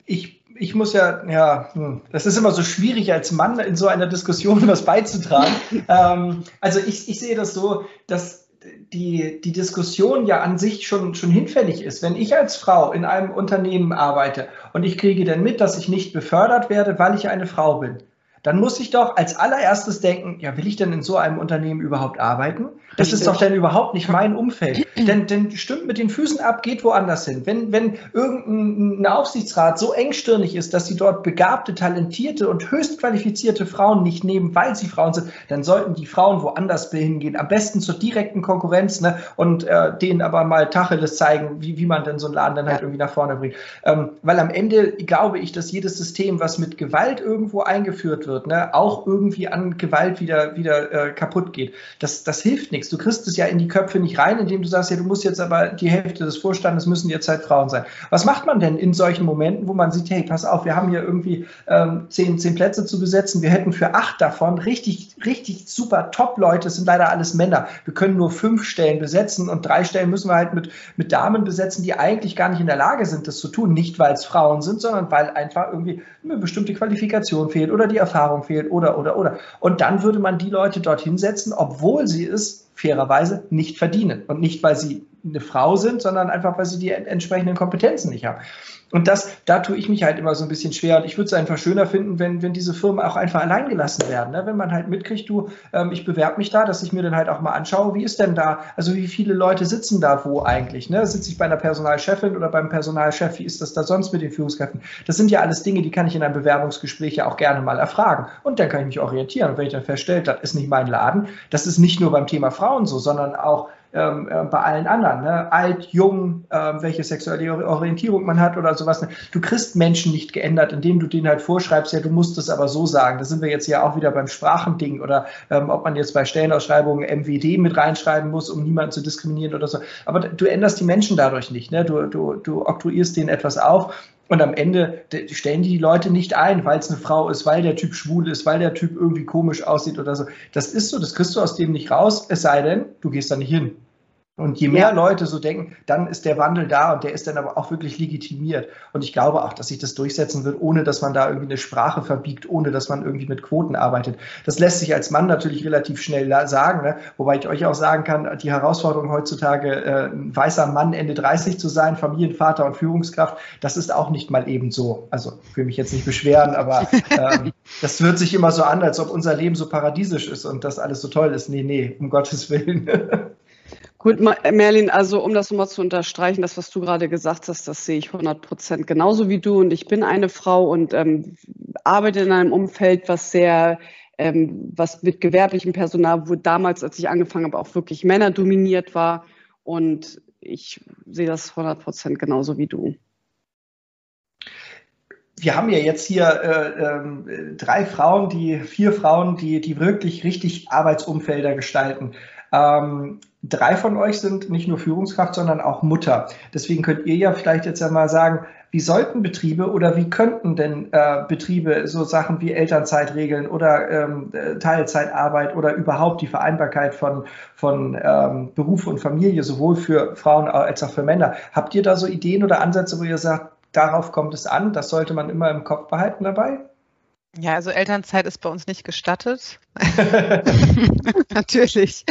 Ich ich muss ja, ja, hm, das ist immer so schwierig als Mann in so einer Diskussion was beizutragen. [laughs] ähm, also ich, ich sehe das so, dass die, die Diskussion ja an sich schon, schon hinfällig ist. Wenn ich als Frau in einem Unternehmen arbeite und ich kriege dann mit, dass ich nicht befördert werde, weil ich eine Frau bin, dann muss ich doch als allererstes denken, ja, will ich denn in so einem Unternehmen überhaupt arbeiten? Das ist doch dann überhaupt nicht mein Umfeld. denn, denn stimmt mit den Füßen ab, geht woanders hin. Wenn, wenn irgendein Aufsichtsrat so engstirnig ist, dass sie dort begabte, talentierte und höchst qualifizierte Frauen nicht nehmen, weil sie Frauen sind, dann sollten die Frauen woanders hingehen. Am besten zur direkten Konkurrenz ne, und äh, denen aber mal Tacheles zeigen, wie, wie man denn so einen Laden dann halt irgendwie nach vorne bringt. Ähm, weil am Ende glaube ich, dass jedes System, was mit Gewalt irgendwo eingeführt wird, wird, ne, auch irgendwie an Gewalt wieder, wieder äh, kaputt geht. Das, das hilft nichts. Du kriegst es ja in die Köpfe nicht rein, indem du sagst, ja, du musst jetzt aber die Hälfte des Vorstandes müssen jetzt halt Frauen sein. Was macht man denn in solchen Momenten, wo man sieht, hey, pass auf, wir haben hier irgendwie ähm, zehn, zehn Plätze zu besetzen, wir hätten für acht davon richtig, richtig super Top-Leute, es sind leider alles Männer. Wir können nur fünf Stellen besetzen und drei Stellen müssen wir halt mit, mit Damen besetzen, die eigentlich gar nicht in der Lage sind, das zu tun. Nicht, weil es Frauen sind, sondern weil einfach irgendwie eine bestimmte Qualifikation fehlt oder die Erfahrung Erfahrung fehlt oder, oder, oder. Und dann würde man die Leute dorthin setzen, obwohl sie es fairerweise nicht verdienen. Und nicht, weil sie eine Frau sind, sondern einfach, weil sie die entsprechenden Kompetenzen nicht haben. Und das, da tue ich mich halt immer so ein bisschen schwer. Und ich würde es einfach schöner finden, wenn, wenn diese Firmen auch einfach allein gelassen werden. Ne? Wenn man halt mitkriegt, du, ähm, ich bewerbe mich da, dass ich mir dann halt auch mal anschaue, wie ist denn da, also wie viele Leute sitzen da wo eigentlich? Ne? Sitze ich bei einer Personalchefin oder beim Personalchef? Wie ist das da sonst mit den Führungskräften? Das sind ja alles Dinge, die kann ich in einem Bewerbungsgespräch ja auch gerne mal erfragen. Und dann kann ich mich orientieren. Und wenn ich dann feststelle, das ist nicht mein Laden, das ist nicht nur beim Thema Frauen so, sondern auch ähm, äh, bei allen anderen. Ne? Alt, jung, äh, welche sexuelle Orientierung man hat oder sowas. Ne? Du kriegst Menschen nicht geändert, indem du denen halt vorschreibst, ja, du musst es aber so sagen. Da sind wir jetzt ja auch wieder beim Sprachending oder ähm, ob man jetzt bei Stellenausschreibungen MWD mit reinschreiben muss, um niemanden zu diskriminieren oder so. Aber du änderst die Menschen dadurch nicht. Ne? Du, du, du oktroyierst denen etwas auf und am Ende stellen die die Leute nicht ein, weil es eine Frau ist, weil der Typ schwul ist, weil der Typ irgendwie komisch aussieht oder so. Das ist so, das kriegst du aus dem nicht raus, es sei denn, du gehst da nicht hin. Und je mehr ja. Leute so denken, dann ist der Wandel da und der ist dann aber auch wirklich legitimiert. Und ich glaube auch, dass sich das durchsetzen wird, ohne dass man da irgendwie eine Sprache verbiegt, ohne dass man irgendwie mit Quoten arbeitet. Das lässt sich als Mann natürlich relativ schnell sagen, ne? wobei ich euch auch sagen kann, die Herausforderung heutzutage, äh, ein weißer Mann Ende 30 zu sein, Familienvater und Führungskraft, das ist auch nicht mal eben so. Also ich will mich jetzt nicht beschweren, aber [laughs] ähm, das wird sich immer so an, als ob unser Leben so paradiesisch ist und das alles so toll ist. Nee, nee, um Gottes Willen. [laughs] Gut, Merlin, also um das nochmal zu unterstreichen, das, was du gerade gesagt hast, das sehe ich 100 Prozent genauso wie du. Und ich bin eine Frau und ähm, arbeite in einem Umfeld, was sehr, ähm, was mit gewerblichem Personal, wo damals, als ich angefangen habe, auch wirklich Männer dominiert war. Und ich sehe das 100 Prozent genauso wie du wir haben ja jetzt hier äh, äh, drei Frauen, die vier Frauen, die, die wirklich richtig Arbeitsumfelder gestalten. Ähm, drei von euch sind nicht nur Führungskraft, sondern auch Mutter. Deswegen könnt ihr ja vielleicht jetzt einmal sagen, wie sollten Betriebe oder wie könnten denn äh, Betriebe so Sachen wie Elternzeit regeln oder ähm, Teilzeitarbeit oder überhaupt die Vereinbarkeit von, von ähm, Beruf und Familie, sowohl für Frauen als auch für Männer? Habt ihr da so Ideen oder Ansätze, wo ihr sagt, darauf kommt es an, das sollte man immer im Kopf behalten dabei? Ja, also Elternzeit ist bei uns nicht gestattet. [laughs] Natürlich.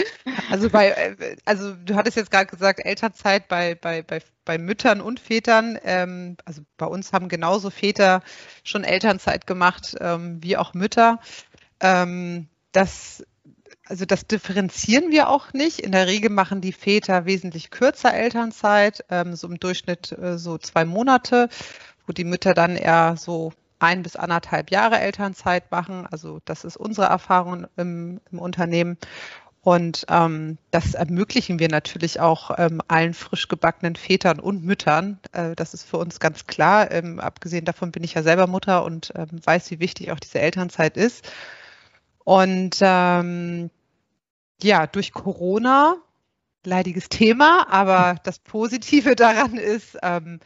Also bei, äh, also du hattest jetzt gerade gesagt, Elternzeit bei, bei, bei, bei Müttern und Vätern. Ähm, also bei uns haben genauso Väter schon Elternzeit gemacht ähm, wie auch Mütter. Ähm, das, also das differenzieren wir auch nicht. In der Regel machen die Väter wesentlich kürzer Elternzeit, ähm, so im Durchschnitt äh, so zwei Monate, wo die Mütter dann eher so ein bis anderthalb Jahre Elternzeit machen. Also das ist unsere Erfahrung im, im Unternehmen. Und ähm, das ermöglichen wir natürlich auch ähm, allen frisch gebackenen Vätern und Müttern. Äh, das ist für uns ganz klar. Ähm, abgesehen davon bin ich ja selber Mutter und ähm, weiß, wie wichtig auch diese Elternzeit ist. Und ähm, ja, durch Corona, leidiges Thema, aber das Positive [laughs] daran ist, ähm,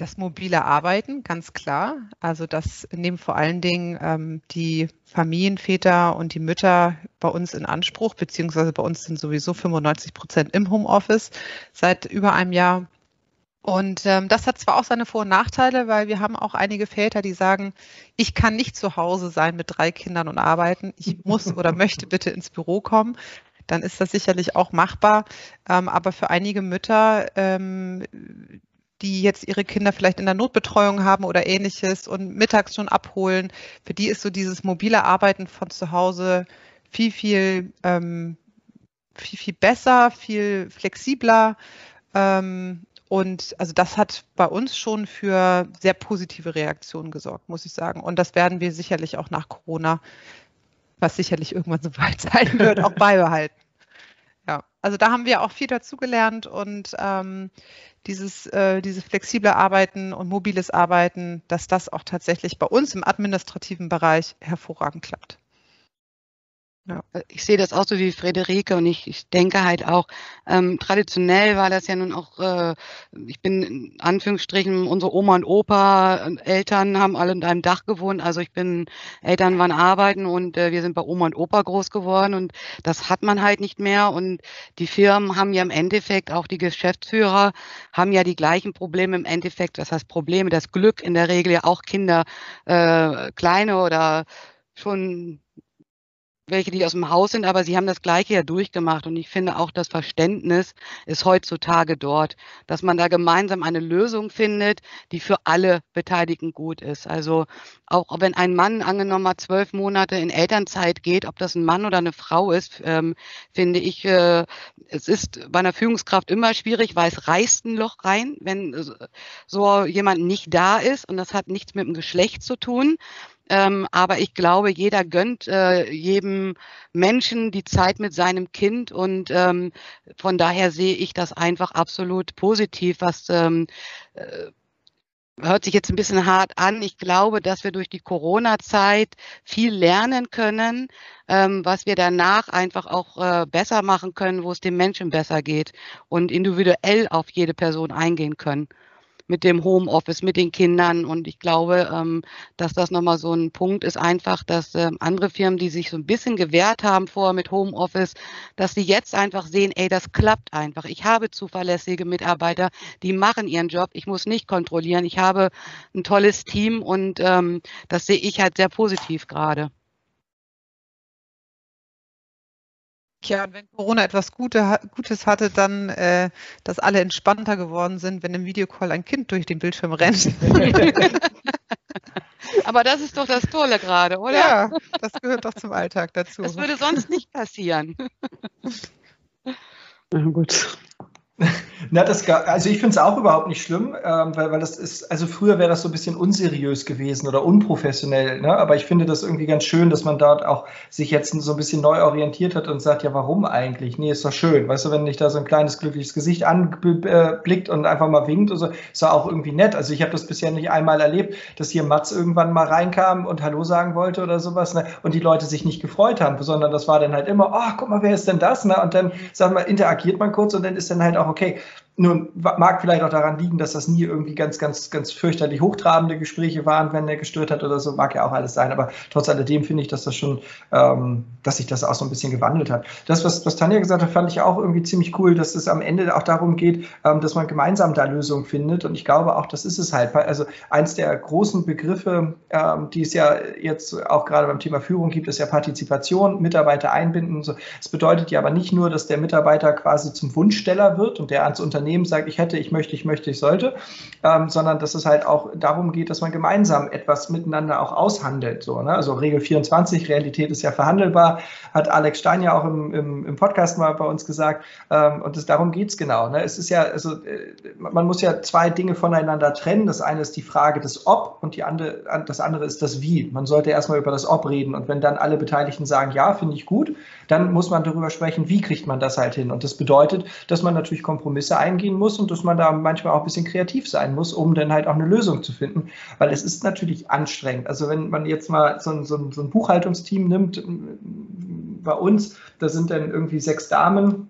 das mobile Arbeiten, ganz klar. Also das nehmen vor allen Dingen ähm, die Familienväter und die Mütter bei uns in Anspruch, beziehungsweise bei uns sind sowieso 95 Prozent im Homeoffice seit über einem Jahr. Und ähm, das hat zwar auch seine Vor- und Nachteile, weil wir haben auch einige Väter, die sagen, ich kann nicht zu Hause sein mit drei Kindern und arbeiten. Ich muss [laughs] oder möchte bitte ins Büro kommen dann ist das sicherlich auch machbar. Ähm, aber für einige Mütter, ähm, die jetzt ihre Kinder vielleicht in der Notbetreuung haben oder ähnliches und mittags schon abholen. Für die ist so dieses mobile Arbeiten von zu Hause viel, viel, ähm, viel, viel besser, viel flexibler. Ähm, und also das hat bei uns schon für sehr positive Reaktionen gesorgt, muss ich sagen. Und das werden wir sicherlich auch nach Corona, was sicherlich irgendwann so weit sein wird, auch [laughs] beibehalten. Ja, also da haben wir auch viel dazugelernt und ähm, dieses, äh, dieses flexible Arbeiten und mobiles Arbeiten, dass das auch tatsächlich bei uns im administrativen Bereich hervorragend klappt. Ja. Äh, ich sehe das auch so wie Friederike und ich, ich denke halt auch, ähm, traditionell war das ja nun auch, äh, ich bin in Anführungsstrichen, unsere Oma und Opa, äh, Eltern haben alle unter einem Dach gewohnt, also ich bin, Eltern waren arbeiten und äh, wir sind bei Oma und Opa groß geworden und das hat man halt nicht mehr und die Firmen haben ja im Endeffekt, auch die Geschäftsführer haben ja die gleichen Probleme im Endeffekt, das heißt Probleme, das Glück in der Regel ja auch Kinder, äh, kleine oder schon welche, die aus dem Haus sind, aber sie haben das Gleiche ja durchgemacht. Und ich finde auch, das Verständnis ist heutzutage dort, dass man da gemeinsam eine Lösung findet, die für alle Beteiligten gut ist. Also auch wenn ein Mann angenommen mal zwölf Monate in Elternzeit geht, ob das ein Mann oder eine Frau ist, ähm, finde ich, äh, es ist bei einer Führungskraft immer schwierig, weil es reißt ein Loch rein, wenn so jemand nicht da ist. Und das hat nichts mit dem Geschlecht zu tun. Ähm, aber ich glaube, jeder gönnt äh, jedem Menschen die Zeit mit seinem Kind und ähm, von daher sehe ich das einfach absolut positiv, was ähm, äh, hört sich jetzt ein bisschen hart an. Ich glaube, dass wir durch die Corona-Zeit viel lernen können, ähm, was wir danach einfach auch äh, besser machen können, wo es dem Menschen besser geht und individuell auf jede Person eingehen können mit dem Homeoffice, mit den Kindern. Und ich glaube, ähm, dass das nochmal so ein Punkt ist, einfach, dass ähm, andere Firmen, die sich so ein bisschen gewehrt haben vorher mit Homeoffice, dass sie jetzt einfach sehen, ey, das klappt einfach. Ich habe zuverlässige Mitarbeiter, die machen ihren Job. Ich muss nicht kontrollieren. Ich habe ein tolles Team und ähm, das sehe ich halt sehr positiv gerade. Tja, und wenn Corona etwas Gute, Gutes hatte, dann, äh, dass alle entspannter geworden sind, wenn im Videocall ein Kind durch den Bildschirm rennt. [laughs] Aber das ist doch das Tolle gerade, oder? Ja, das gehört doch zum Alltag dazu. Das würde sonst nicht passieren. Na gut. [laughs] Na, das, also ich finde es auch überhaupt nicht schlimm, ähm, weil, weil das ist, also früher wäre das so ein bisschen unseriös gewesen oder unprofessionell, ne? aber ich finde das irgendwie ganz schön, dass man dort auch sich jetzt so ein bisschen neu orientiert hat und sagt, ja, warum eigentlich? Nee, ist doch schön, weißt du, wenn dich da so ein kleines glückliches Gesicht anblickt und einfach mal winkt, so, ist doch auch irgendwie nett. Also ich habe das bisher nicht einmal erlebt, dass hier Mats irgendwann mal reinkam und Hallo sagen wollte oder sowas ne? und die Leute sich nicht gefreut haben, sondern das war dann halt immer, oh, guck mal, wer ist denn das? Ne? Und dann, sag mal, interagiert man kurz und dann ist dann halt auch okay. Nun mag vielleicht auch daran liegen, dass das nie irgendwie ganz, ganz, ganz fürchterlich hochtrabende Gespräche waren, wenn er gestört hat oder so, mag ja auch alles sein. Aber trotz alledem finde ich, dass das schon, ähm, dass sich das auch so ein bisschen gewandelt hat. Das, was, was Tanja gesagt hat, fand ich auch irgendwie ziemlich cool, dass es am Ende auch darum geht, ähm, dass man gemeinsam da Lösungen findet. Und ich glaube auch, das ist es halt. Also eins der großen Begriffe, ähm, die es ja jetzt auch gerade beim Thema Führung gibt, ist ja Partizipation, Mitarbeiter einbinden. So. Es bedeutet ja aber nicht nur, dass der Mitarbeiter quasi zum Wunschsteller wird und der ans Unternehmen Unternehmen sagt, ich hätte, ich möchte, ich möchte, ich sollte, ähm, sondern dass es halt auch darum geht, dass man gemeinsam etwas miteinander auch aushandelt. So, ne? Also Regel 24, Realität ist ja verhandelbar, hat Alex Stein ja auch im, im, im Podcast mal bei uns gesagt. Ähm, und das, darum geht es genau. Ne? Es ist ja, also äh, man muss ja zwei Dinge voneinander trennen. Das eine ist die Frage des Ob und die andere, das andere ist das Wie. Man sollte erstmal über das Ob reden. Und wenn dann alle Beteiligten sagen, ja, finde ich gut, dann muss man darüber sprechen, wie kriegt man das halt hin. Und das bedeutet, dass man natürlich Kompromisse eingehen muss und dass man da manchmal auch ein bisschen kreativ sein muss, um dann halt auch eine Lösung zu finden. Weil es ist natürlich anstrengend. Also wenn man jetzt mal so ein, so ein, so ein Buchhaltungsteam nimmt, bei uns, da sind dann irgendwie sechs Damen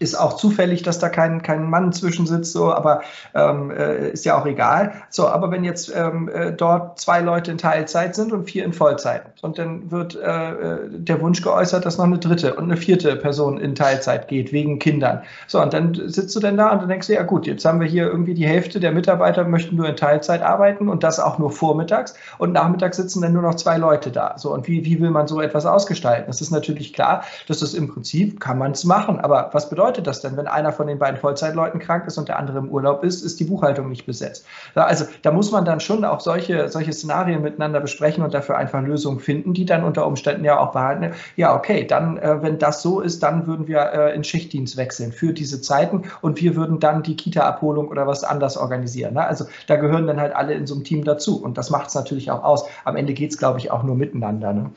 ist auch zufällig, dass da kein, kein Mann zwischensitzt, so, aber ähm, äh, ist ja auch egal. So, aber wenn jetzt ähm, äh, dort zwei Leute in Teilzeit sind und vier in Vollzeit und dann wird äh, äh, der Wunsch geäußert, dass noch eine dritte und eine vierte Person in Teilzeit geht, wegen Kindern. So, und dann sitzt du denn da und dann denkst du, ja gut, jetzt haben wir hier irgendwie die Hälfte der Mitarbeiter möchten nur in Teilzeit arbeiten und das auch nur vormittags und nachmittags sitzen dann nur noch zwei Leute da. So, und wie, wie will man so etwas ausgestalten? Es ist natürlich klar, dass das im Prinzip kann man es machen, aber was bedeutet das denn, wenn einer von den beiden Vollzeitleuten krank ist und der andere im Urlaub ist, ist die Buchhaltung nicht besetzt? Also da muss man dann schon auch solche, solche Szenarien miteinander besprechen und dafür einfach Lösungen finden, die dann unter Umständen ja auch behalten. Ja, okay, dann, äh, wenn das so ist, dann würden wir äh, in Schichtdienst wechseln für diese Zeiten und wir würden dann die Kita-Abholung oder was anders organisieren. Ne? Also da gehören dann halt alle in so einem Team dazu und das macht es natürlich auch aus. Am Ende geht es, glaube ich, auch nur miteinander. Ne?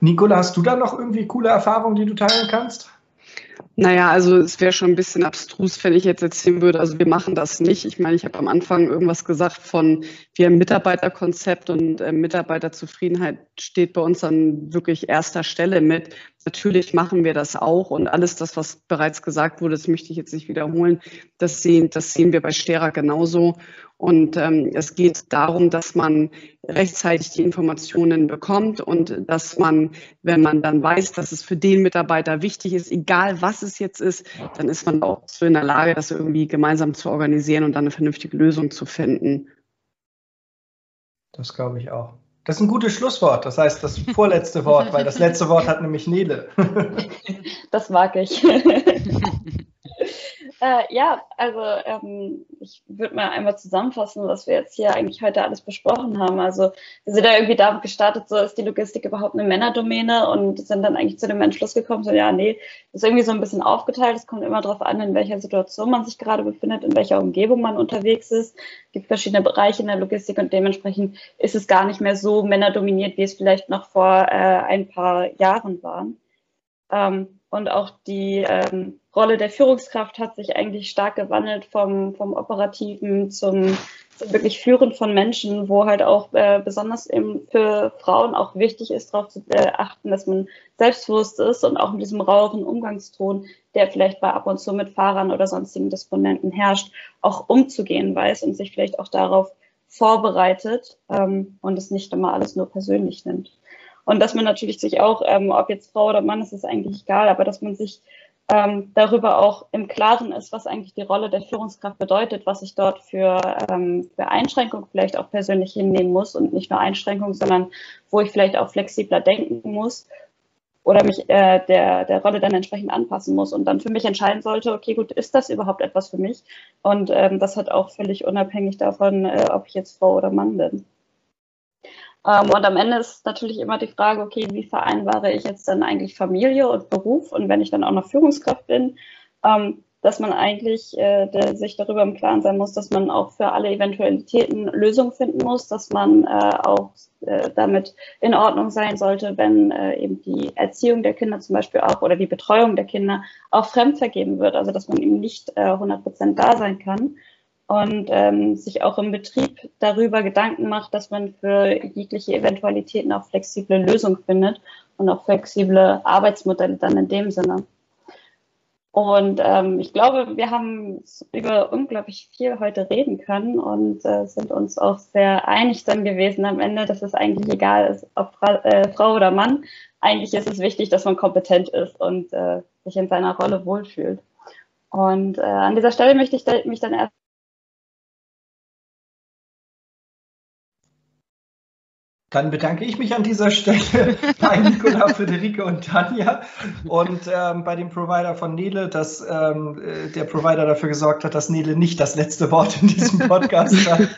Nicola, hast du da noch irgendwie coole Erfahrungen, die du teilen kannst? Naja, also es wäre schon ein bisschen abstrus, wenn ich jetzt erzählen würde, also wir machen das nicht. Ich meine, ich habe am Anfang irgendwas gesagt von, wir haben Mitarbeiterkonzept und äh, Mitarbeiterzufriedenheit steht bei uns an wirklich erster Stelle mit. Natürlich machen wir das auch und alles das, was bereits gesagt wurde, das möchte ich jetzt nicht wiederholen, das sehen, das sehen wir bei Stera genauso. Und ähm, es geht darum, dass man rechtzeitig die Informationen bekommt und dass man, wenn man dann weiß, dass es für den Mitarbeiter wichtig ist, egal was es jetzt ist, dann ist man auch so in der Lage, das irgendwie gemeinsam zu organisieren und dann eine vernünftige Lösung zu finden. Das glaube ich auch. Das ist ein gutes Schlusswort. Das heißt, das vorletzte Wort, weil das letzte Wort hat nämlich Nele. [laughs] Das mag ich. [laughs] Äh, ja, also ähm, ich würde mal einmal zusammenfassen, was wir jetzt hier eigentlich heute alles besprochen haben. Also wir sind da irgendwie damit gestartet, so ist die Logistik überhaupt eine Männerdomäne und sind dann eigentlich zu dem Entschluss gekommen, so ja, nee, ist irgendwie so ein bisschen aufgeteilt. Es kommt immer darauf an, in welcher Situation man sich gerade befindet, in welcher Umgebung man unterwegs ist. Es gibt verschiedene Bereiche in der Logistik und dementsprechend ist es gar nicht mehr so männerdominiert, wie es vielleicht noch vor äh, ein paar Jahren war. Ähm, und auch die ähm, Rolle der Führungskraft hat sich eigentlich stark gewandelt vom, vom Operativen zum, zum wirklich Führen von Menschen, wo halt auch äh, besonders eben für Frauen auch wichtig ist, darauf zu äh, achten, dass man selbstbewusst ist und auch mit diesem raueren Umgangston, der vielleicht bei ab und zu mit Fahrern oder sonstigen Disponenten herrscht, auch umzugehen weiß und sich vielleicht auch darauf vorbereitet ähm, und es nicht immer alles nur persönlich nimmt. Und dass man natürlich sich auch, ähm, ob jetzt Frau oder Mann, ist es eigentlich egal, aber dass man sich ähm, darüber auch im Klaren ist, was eigentlich die Rolle der Führungskraft bedeutet, was ich dort für, ähm, für Einschränkungen vielleicht auch persönlich hinnehmen muss und nicht nur Einschränkungen, sondern wo ich vielleicht auch flexibler denken muss oder mich äh, der, der Rolle dann entsprechend anpassen muss und dann für mich entscheiden sollte, okay, gut, ist das überhaupt etwas für mich? Und ähm, das hat auch völlig unabhängig davon, äh, ob ich jetzt Frau oder Mann bin. Ähm, und am Ende ist natürlich immer die Frage, okay, wie vereinbare ich jetzt dann eigentlich Familie und Beruf? Und wenn ich dann auch noch Führungskraft bin, ähm, dass man eigentlich äh, der, sich darüber im Klaren sein muss, dass man auch für alle Eventualitäten Lösungen finden muss, dass man äh, auch äh, damit in Ordnung sein sollte, wenn äh, eben die Erziehung der Kinder zum Beispiel auch oder die Betreuung der Kinder auch fremdvergeben wird, also dass man eben nicht äh, 100 Prozent da sein kann und ähm, sich auch im Betrieb darüber Gedanken macht, dass man für jegliche Eventualitäten auch flexible Lösungen findet und auch flexible Arbeitsmodelle dann in dem Sinne. Und ähm, ich glaube, wir haben über unglaublich viel heute reden können und äh, sind uns auch sehr einig dann gewesen am Ende, dass es eigentlich egal ist, ob Fra äh, Frau oder Mann. Eigentlich ist es wichtig, dass man kompetent ist und äh, sich in seiner Rolle wohlfühlt. Und äh, an dieser Stelle möchte ich mich dann Dann bedanke ich mich an dieser Stelle [laughs] bei Nicola, Friederike und Tanja und ähm, bei dem Provider von Nele, dass ähm, äh, der Provider dafür gesorgt hat, dass Nele nicht das letzte Wort in diesem Podcast hat.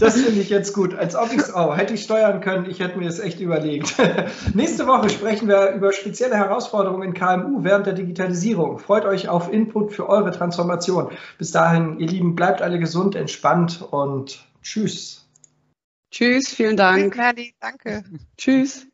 Das finde ich jetzt gut. Als ob ich es auch hätte ich steuern können, ich hätte mir das echt überlegt. [laughs] Nächste Woche sprechen wir über spezielle Herausforderungen in KMU während der Digitalisierung. Freut euch auf Input für eure Transformation. Bis dahin, ihr Lieben, bleibt alle gesund, entspannt und tschüss. Tschüss, vielen Dank. Tschüss, Merli, danke. Tschüss.